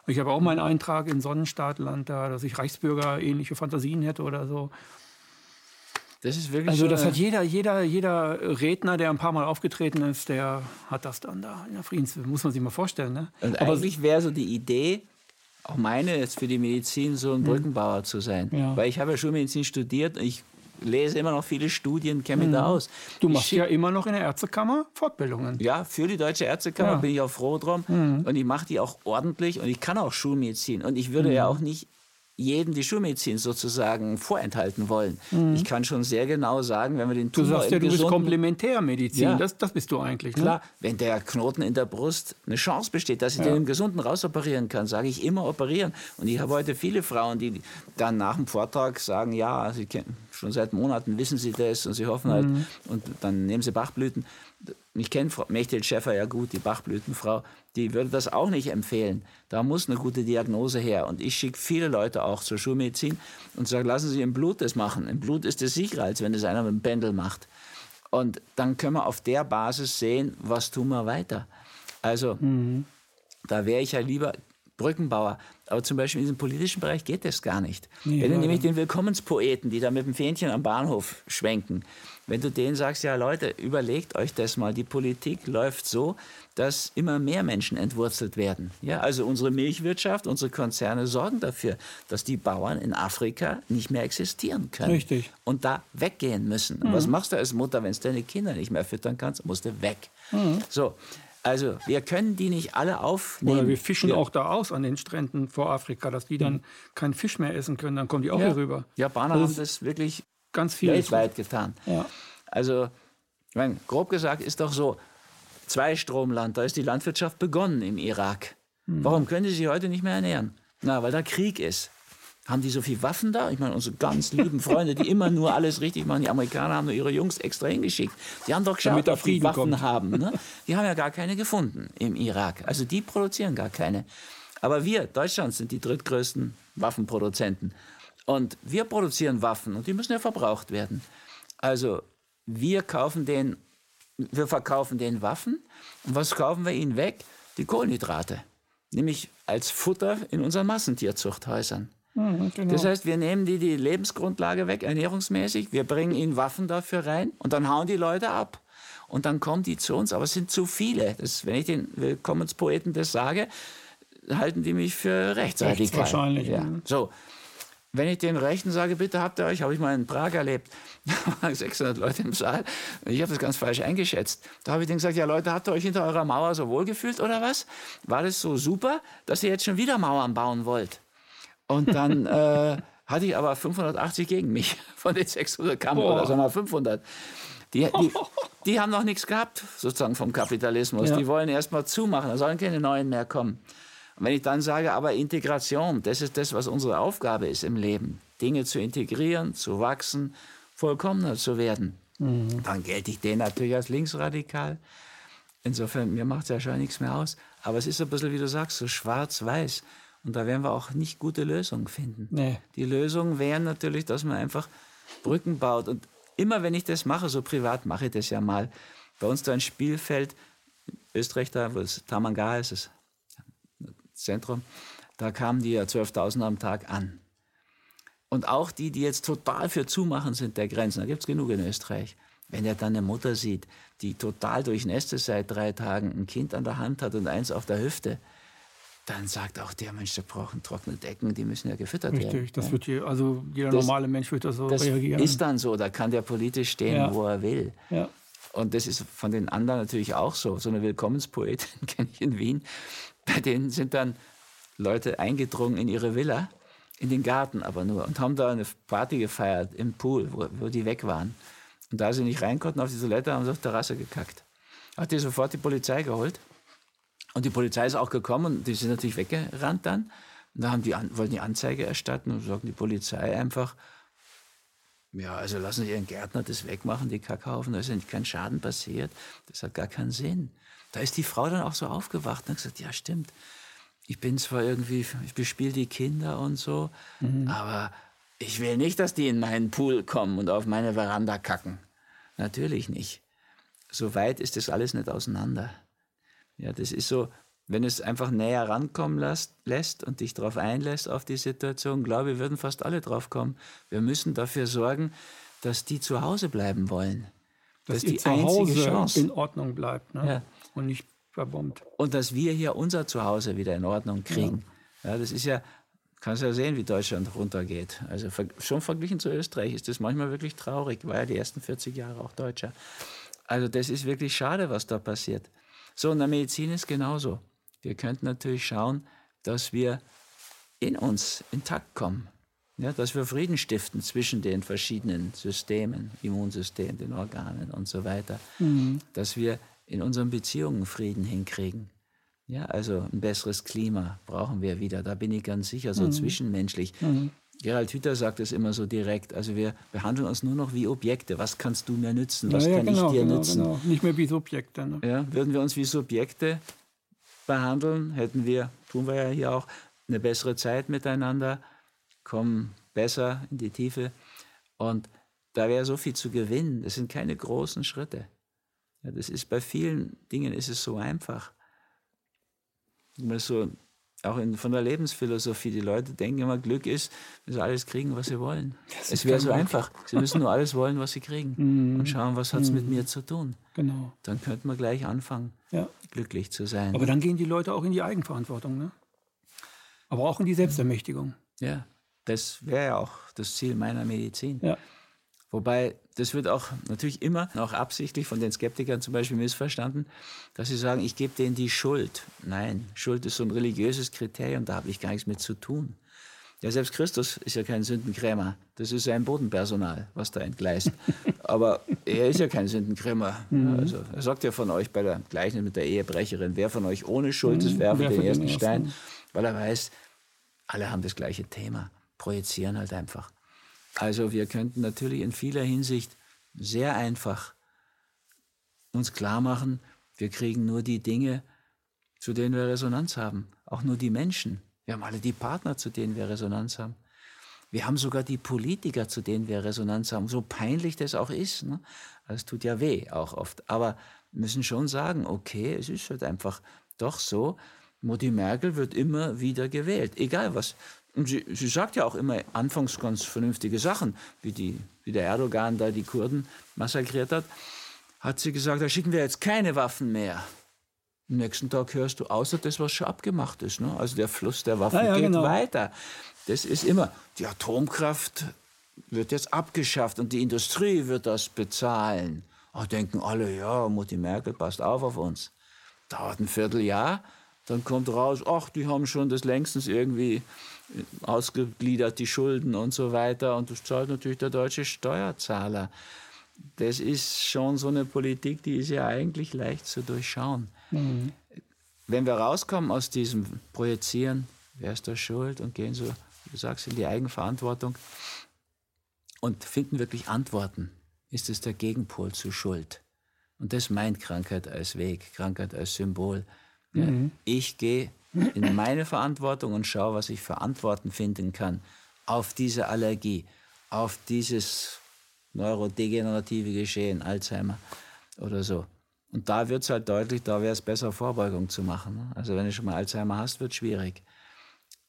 Speaker 1: Ich habe auch meinen Eintrag in Sonnenstaatland da, dass ich Reichsbürger ähnliche Fantasien hätte oder so.
Speaker 2: Das ist wirklich
Speaker 1: also das hat jeder, jeder, jeder Redner, der ein paar Mal aufgetreten ist, der hat das dann da in der Friedensbewegung. Muss man sich mal vorstellen. Ne?
Speaker 2: Und Aber eigentlich wäre so die Idee, auch meine jetzt für die Medizin, so ein Brückenbauer zu sein. Ja. Weil ich habe ja Schulmedizin studiert ich lese immer noch viele Studien, kenne mich mhm. da aus.
Speaker 1: Du machst ja immer noch in der Ärztekammer Fortbildungen.
Speaker 2: Ja, für die Deutsche Ärztekammer ja. bin ich auch froh drum. Mhm. Und ich mache die auch ordentlich und ich kann auch Schulmedizin. Und ich würde mhm. ja auch nicht jedem die Schulmedizin sozusagen vorenthalten wollen. Mhm. Ich kann schon sehr genau sagen, wenn wir den
Speaker 1: Tumor Du sagst ja, du bist Komplementärmedizin, ja. das, das bist du eigentlich.
Speaker 2: Ne? Klar, wenn der Knoten in der Brust eine Chance besteht, dass ich ja. den im Gesunden rausoperieren kann, sage ich immer operieren. Und ich habe heute viele Frauen, die dann nach dem Vortrag sagen, ja, sie kennen, schon seit Monaten wissen sie das und sie hoffen halt, mhm. und dann nehmen sie Bachblüten ich kenne Frau Mechthild Schäffer ja gut, die Bachblütenfrau, die würde das auch nicht empfehlen. Da muss eine gute Diagnose her. Und ich schicke viele Leute auch zur Schulmedizin und sage, lassen Sie im Blut das machen. Im Blut ist es sicherer, als wenn es einer mit dem Pendel macht. Und dann können wir auf der Basis sehen, was tun wir weiter. Also, mhm. da wäre ich ja lieber Brückenbauer. Aber zum Beispiel in diesem politischen Bereich geht das gar nicht. Ja, Wenn du nämlich den Willkommenspoeten, die da mit dem Fähnchen am Bahnhof schwenken, wenn du denen sagst, ja Leute, überlegt euch das mal, die Politik läuft so, dass immer mehr Menschen entwurzelt werden. Ja, also unsere Milchwirtschaft, unsere Konzerne sorgen dafür, dass die Bauern in Afrika nicht mehr existieren können.
Speaker 1: Richtig.
Speaker 2: Und da weggehen müssen. Mhm. Was machst du als Mutter, wenn du deine Kinder nicht mehr füttern kannst? Musst du weg. Mhm. So. Also, wir können die nicht alle aufnehmen.
Speaker 1: Oder wir fischen ja. auch da aus an den Stränden vor Afrika, dass die dann mhm. keinen Fisch mehr essen können. Dann kommen die auch ja. hier rüber.
Speaker 2: Japaner das haben das wirklich ganz viel weltweit getan. Ja. Also, ich meine, grob gesagt ist doch so, Zweistromland, da ist die Landwirtschaft begonnen im Irak. Mhm. Warum können die sich heute nicht mehr ernähren? Na, weil da Krieg ist. Haben die so viele Waffen da? Ich meine, unsere ganz lieben Freunde, die immer nur alles richtig machen, die Amerikaner haben nur ihre Jungs extra hingeschickt. Die haben doch geschaut, ob die Waffen kommt. haben. Ne? Die haben ja gar keine gefunden im Irak. Also die produzieren gar keine. Aber wir, Deutschland, sind die drittgrößten Waffenproduzenten. Und wir produzieren Waffen und die müssen ja verbraucht werden. Also wir kaufen den, wir verkaufen den Waffen und was kaufen wir ihnen weg? Die Kohlenhydrate, nämlich als Futter in unseren Massentierzuchthäusern. Mhm, genau. Das heißt, wir nehmen die die Lebensgrundlage weg, ernährungsmäßig, wir bringen ihnen Waffen dafür rein und dann hauen die Leute ab. Und dann kommen die zu uns, aber es sind zu viele. Das, wenn ich den Willkommenspoeten das sage, halten die mich für rechtsradikal.
Speaker 1: Wahrscheinlich. Ja.
Speaker 2: So, wenn ich den Rechten sage, bitte habt ihr euch, habe ich mal in Prag erlebt, da waren 600 Leute im Saal, ich habe das ganz falsch eingeschätzt. Da habe ich denen gesagt, ja Leute, habt ihr euch hinter eurer Mauer so wohlgefühlt oder was? War das so super, dass ihr jetzt schon wieder Mauern bauen wollt? Und dann äh, hatte ich aber 580 gegen mich von den 600 kamen, oder sagen wir 500. Die, die, die, haben noch nichts gehabt, sozusagen vom Kapitalismus. Ja. Die wollen erst mal zumachen, da sollen keine neuen mehr kommen. Und wenn ich dann sage, aber Integration, das ist das, was unsere Aufgabe ist im Leben, Dinge zu integrieren, zu wachsen, vollkommener zu werden, mhm. dann gelte ich den natürlich als linksradikal. Insofern, mir macht es ja schon nichts mehr aus. Aber es ist ein bisschen, wie du sagst, so schwarz-weiß. Und da werden wir auch nicht gute Lösungen finden. Nee. Die Lösungen wären natürlich, dass man einfach Brücken baut. Und immer wenn ich das mache, so privat mache ich das ja mal, bei uns da ein Spielfeld, Österreich da, wo es Tamanga ist, es Zentrum, da kamen die ja 12.000 am Tag an. Und auch die, die jetzt total für Zumachen sind der Grenzen, da gibt es genug in Österreich. Wenn er dann eine Mutter sieht, die total durchnässt ist seit drei Tagen, ein Kind an der Hand hat und eins auf der Hüfte, dann sagt auch der Mensch, der braucht trockene Decken, die müssen ja gefüttert
Speaker 1: Richtig,
Speaker 2: werden.
Speaker 1: Richtig, das wird hier, also jeder das, normale Mensch wird da so
Speaker 2: das
Speaker 1: reagieren.
Speaker 2: ist dann so, da kann der politisch stehen, ja. wo er will. Ja. Und das ist von den anderen natürlich auch so. So eine Willkommenspoetin kenne ich in Wien. Bei denen sind dann Leute eingedrungen in ihre Villa, in den Garten aber nur, und haben da eine Party gefeiert im Pool, wo, wo die weg waren. Und da sie nicht rein konnten auf die Toilette, haben sie auf der Terrasse gekackt. Hat die sofort die Polizei geholt. Und die Polizei ist auch gekommen und die sind natürlich weggerannt dann. Und da haben die, wollten die Anzeige erstatten und sagen die Polizei einfach, ja, also lassen Sie Ihren Gärtner das wegmachen, die Kackhaufen, da ist ja kein Schaden passiert. Das hat gar keinen Sinn. Da ist die Frau dann auch so aufgewacht und hat gesagt, ja stimmt, ich bin zwar irgendwie, ich bespiele die Kinder und so, mhm. aber ich will nicht, dass die in meinen Pool kommen und auf meine Veranda kacken. Natürlich nicht. So weit ist das alles nicht auseinander. Ja, das ist so, wenn es einfach näher rankommen lässt, lässt und dich darauf einlässt auf die Situation, glaube ich, würden fast alle drauf kommen. Wir müssen dafür sorgen, dass die zu Hause bleiben wollen.
Speaker 1: Dass das ist die Hause Chance. in Ordnung bleibt ne? ja. und nicht verbombt.
Speaker 2: Und dass wir hier unser Zuhause wieder in Ordnung kriegen. Ja, ja das ist ja, kannst ja sehen, wie Deutschland runtergeht. Also schon verglichen zu Österreich ist das manchmal wirklich traurig. War ja die ersten 40 Jahre auch Deutscher. Also das ist wirklich schade, was da passiert. So, in der Medizin ist genauso. Wir könnten natürlich schauen, dass wir in uns intakt kommen. Ja, dass wir Frieden stiften zwischen den verschiedenen Systemen, Immunsystem, den Organen und so weiter. Mhm. Dass wir in unseren Beziehungen Frieden hinkriegen. Ja, also ein besseres Klima brauchen wir wieder. Da bin ich ganz sicher, so mhm. zwischenmenschlich. Mhm. Gerald Hüther sagt es immer so direkt. Also wir behandeln uns nur noch wie Objekte. Was kannst du mir nützen? Was ja, ja, kann genau, ich dir
Speaker 1: genau,
Speaker 2: nützen?
Speaker 1: Genau. Nicht mehr wie Subjekte. Ne?
Speaker 2: Ja, würden wir uns wie Subjekte behandeln, hätten wir, tun wir ja hier auch, eine bessere Zeit miteinander, kommen besser in die Tiefe. Und da wäre so viel zu gewinnen. Das sind keine großen Schritte. Ja, das ist bei vielen Dingen ist es so einfach. so auch in, von der Lebensphilosophie. Die Leute denken immer, Glück ist, wenn sie alles kriegen, was sie wollen. Es wäre so einfach. Sie müssen nur alles wollen, was sie kriegen. Mhm. Und schauen, was hat es mhm. mit mir zu tun.
Speaker 1: Genau.
Speaker 2: Dann könnte man gleich anfangen, ja. glücklich zu sein.
Speaker 1: Aber dann gehen die Leute auch in die Eigenverantwortung. Ne? Aber auch in die Selbstermächtigung.
Speaker 2: Ja, das wäre ja auch das Ziel meiner Medizin.
Speaker 1: Ja.
Speaker 2: Wobei, das wird auch natürlich immer, auch absichtlich von den Skeptikern zum Beispiel missverstanden, dass sie sagen, ich gebe denen die Schuld. Nein, Schuld ist so ein religiöses Kriterium, da habe ich gar nichts mit zu tun. Ja, selbst Christus ist ja kein Sündenkrämer. Das ist sein Bodenpersonal, was da entgleist. Aber er ist ja kein Sündenkrämer. Mhm. Also, er sagt ja von euch bei der Gleichnis mit der Ehebrecherin, wer von euch ohne Schuld ist, mhm. werfe den, den ersten Stein. Weil er weiß, alle haben das gleiche Thema, projizieren halt einfach. Also wir könnten natürlich in vieler Hinsicht sehr einfach uns klar machen, wir kriegen nur die Dinge, zu denen wir Resonanz haben. Auch nur die Menschen. Wir haben alle die Partner, zu denen wir Resonanz haben. Wir haben sogar die Politiker, zu denen wir Resonanz haben. So peinlich das auch ist. Ne? Das tut ja weh auch oft. Aber müssen schon sagen, okay, es ist halt einfach doch so. Mutti Merkel wird immer wieder gewählt. Egal was sie, sie sagt ja auch immer anfangs ganz vernünftige Sachen, wie, die, wie der Erdogan da die Kurden massakriert hat. Hat sie gesagt, da schicken wir jetzt keine Waffen mehr. Am nächsten Tag hörst du, außer das, was schon abgemacht ist. Ne? Also der Fluss der Waffen ah, ja, geht genau. weiter. Das ist immer, die Atomkraft wird jetzt abgeschafft und die Industrie wird das bezahlen. Da denken alle, ja, Mutti Merkel passt auf auf uns. Dauert ein Vierteljahr, dann kommt raus, ach, die haben schon das längstens irgendwie ausgegliedert, die Schulden und so weiter. Und das zahlt natürlich der deutsche Steuerzahler. Das ist schon so eine Politik, die ist ja eigentlich leicht zu durchschauen. Mhm. Wenn wir rauskommen aus diesem Projizieren, wer ist da schuld und gehen so, wie du sagst, in die Eigenverantwortung und finden wirklich Antworten, ist es der Gegenpol zu Schuld. Und das meint Krankheit als Weg, Krankheit als Symbol. Mhm. Ich gehe in meine Verantwortung und schaue, was ich für Antworten finden kann auf diese Allergie, auf dieses neurodegenerative Geschehen, Alzheimer oder so. Und da wird es halt deutlich, da wäre es besser, Vorbeugung zu machen. Ne? Also wenn du schon mal Alzheimer hast, wird es schwierig.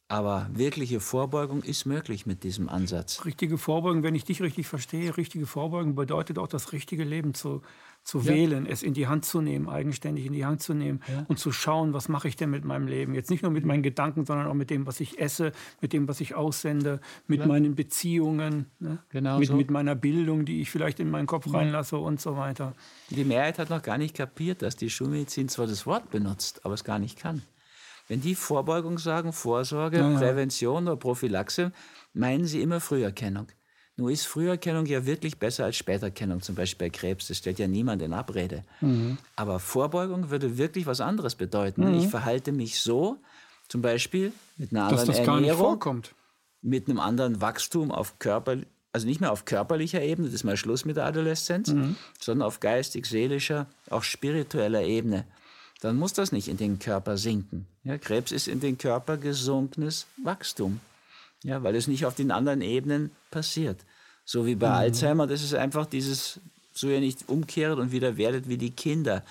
Speaker 2: Aber wirkliche Vorbeugung ist möglich mit diesem Ansatz.
Speaker 1: Richtige Vorbeugung, wenn ich dich richtig verstehe, richtige Vorbeugung bedeutet auch das richtige Leben zu, zu ja. wählen, es in die Hand zu nehmen, eigenständig in die Hand zu nehmen ja. und zu schauen, was mache ich denn mit meinem Leben. Jetzt nicht nur mit meinen Gedanken, sondern auch mit dem, was ich esse, mit dem, was ich aussende, mit ja. meinen Beziehungen, ne? genau mit, so. mit meiner Bildung, die ich vielleicht in meinen Kopf reinlasse und so weiter.
Speaker 2: Die Mehrheit hat noch gar nicht kapiert, dass die Schulmedizin zwar das Wort benutzt, aber es gar nicht kann. Wenn die Vorbeugung sagen, Vorsorge, Prävention oder Prophylaxe, meinen sie immer Früherkennung. Nur ist Früherkennung ja wirklich besser als Späterkennung, zum Beispiel bei Krebs. Das stellt ja niemand in Abrede. Mhm. Aber Vorbeugung würde wirklich was anderes bedeuten. Mhm. Ich verhalte mich so, zum Beispiel mit einer anderen
Speaker 1: Dass das
Speaker 2: Ernährung,
Speaker 1: gar nicht vorkommt.
Speaker 2: mit einem anderen Wachstum auf Körper, also nicht mehr auf körperlicher Ebene, das ist mal Schluss mit der Adoleszenz, mhm. sondern auf geistig, seelischer, auch spiritueller Ebene. Dann muss das nicht in den Körper sinken. Ja, Krebs ist in den Körper gesunkenes Wachstum, ja, weil es nicht auf den anderen Ebenen passiert. So wie bei mhm. Alzheimer, das ist einfach dieses, so ihr nicht umkehrt und wieder werdet wie die Kinder.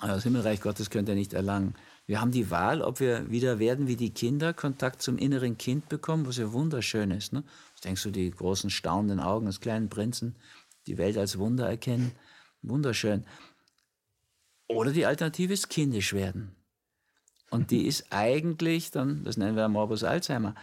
Speaker 2: Aber das Himmelreich Gottes könnt ihr nicht erlangen. Wir haben die Wahl, ob wir wieder werden wie die Kinder, Kontakt zum inneren Kind bekommen, was ja wunderschön ist. Ne? Denkst du, die großen staunenden Augen des kleinen Prinzen, die Welt als Wunder erkennen? Wunderschön. Oder die Alternative ist kindisch werden. Und die ist eigentlich dann, das nennen wir Morbus Alzheimer,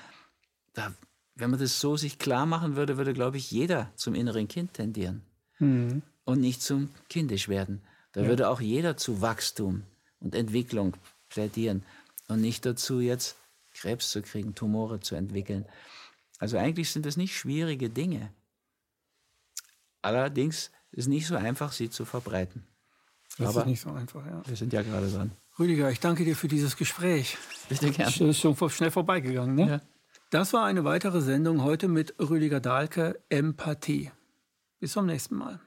Speaker 2: da wenn man das so sich klar machen würde, würde, glaube ich, jeder zum inneren Kind tendieren mhm. und nicht zum kindisch werden. Da ja. würde auch jeder zu Wachstum und Entwicklung plädieren und nicht dazu jetzt Krebs zu kriegen, Tumore zu entwickeln. Also eigentlich sind das nicht schwierige Dinge. Allerdings ist es nicht so einfach, sie zu verbreiten.
Speaker 1: Das Aber ist nicht so einfach, ja.
Speaker 2: Wir sind ja gerade dran.
Speaker 1: Rüdiger, ich danke dir für dieses Gespräch.
Speaker 2: Bitte gerne.
Speaker 1: Das ist schon schnell vorbeigegangen, ne?
Speaker 2: Ja.
Speaker 1: Das war eine weitere Sendung heute mit Rüdiger Dahlke, Empathie. Bis zum nächsten Mal.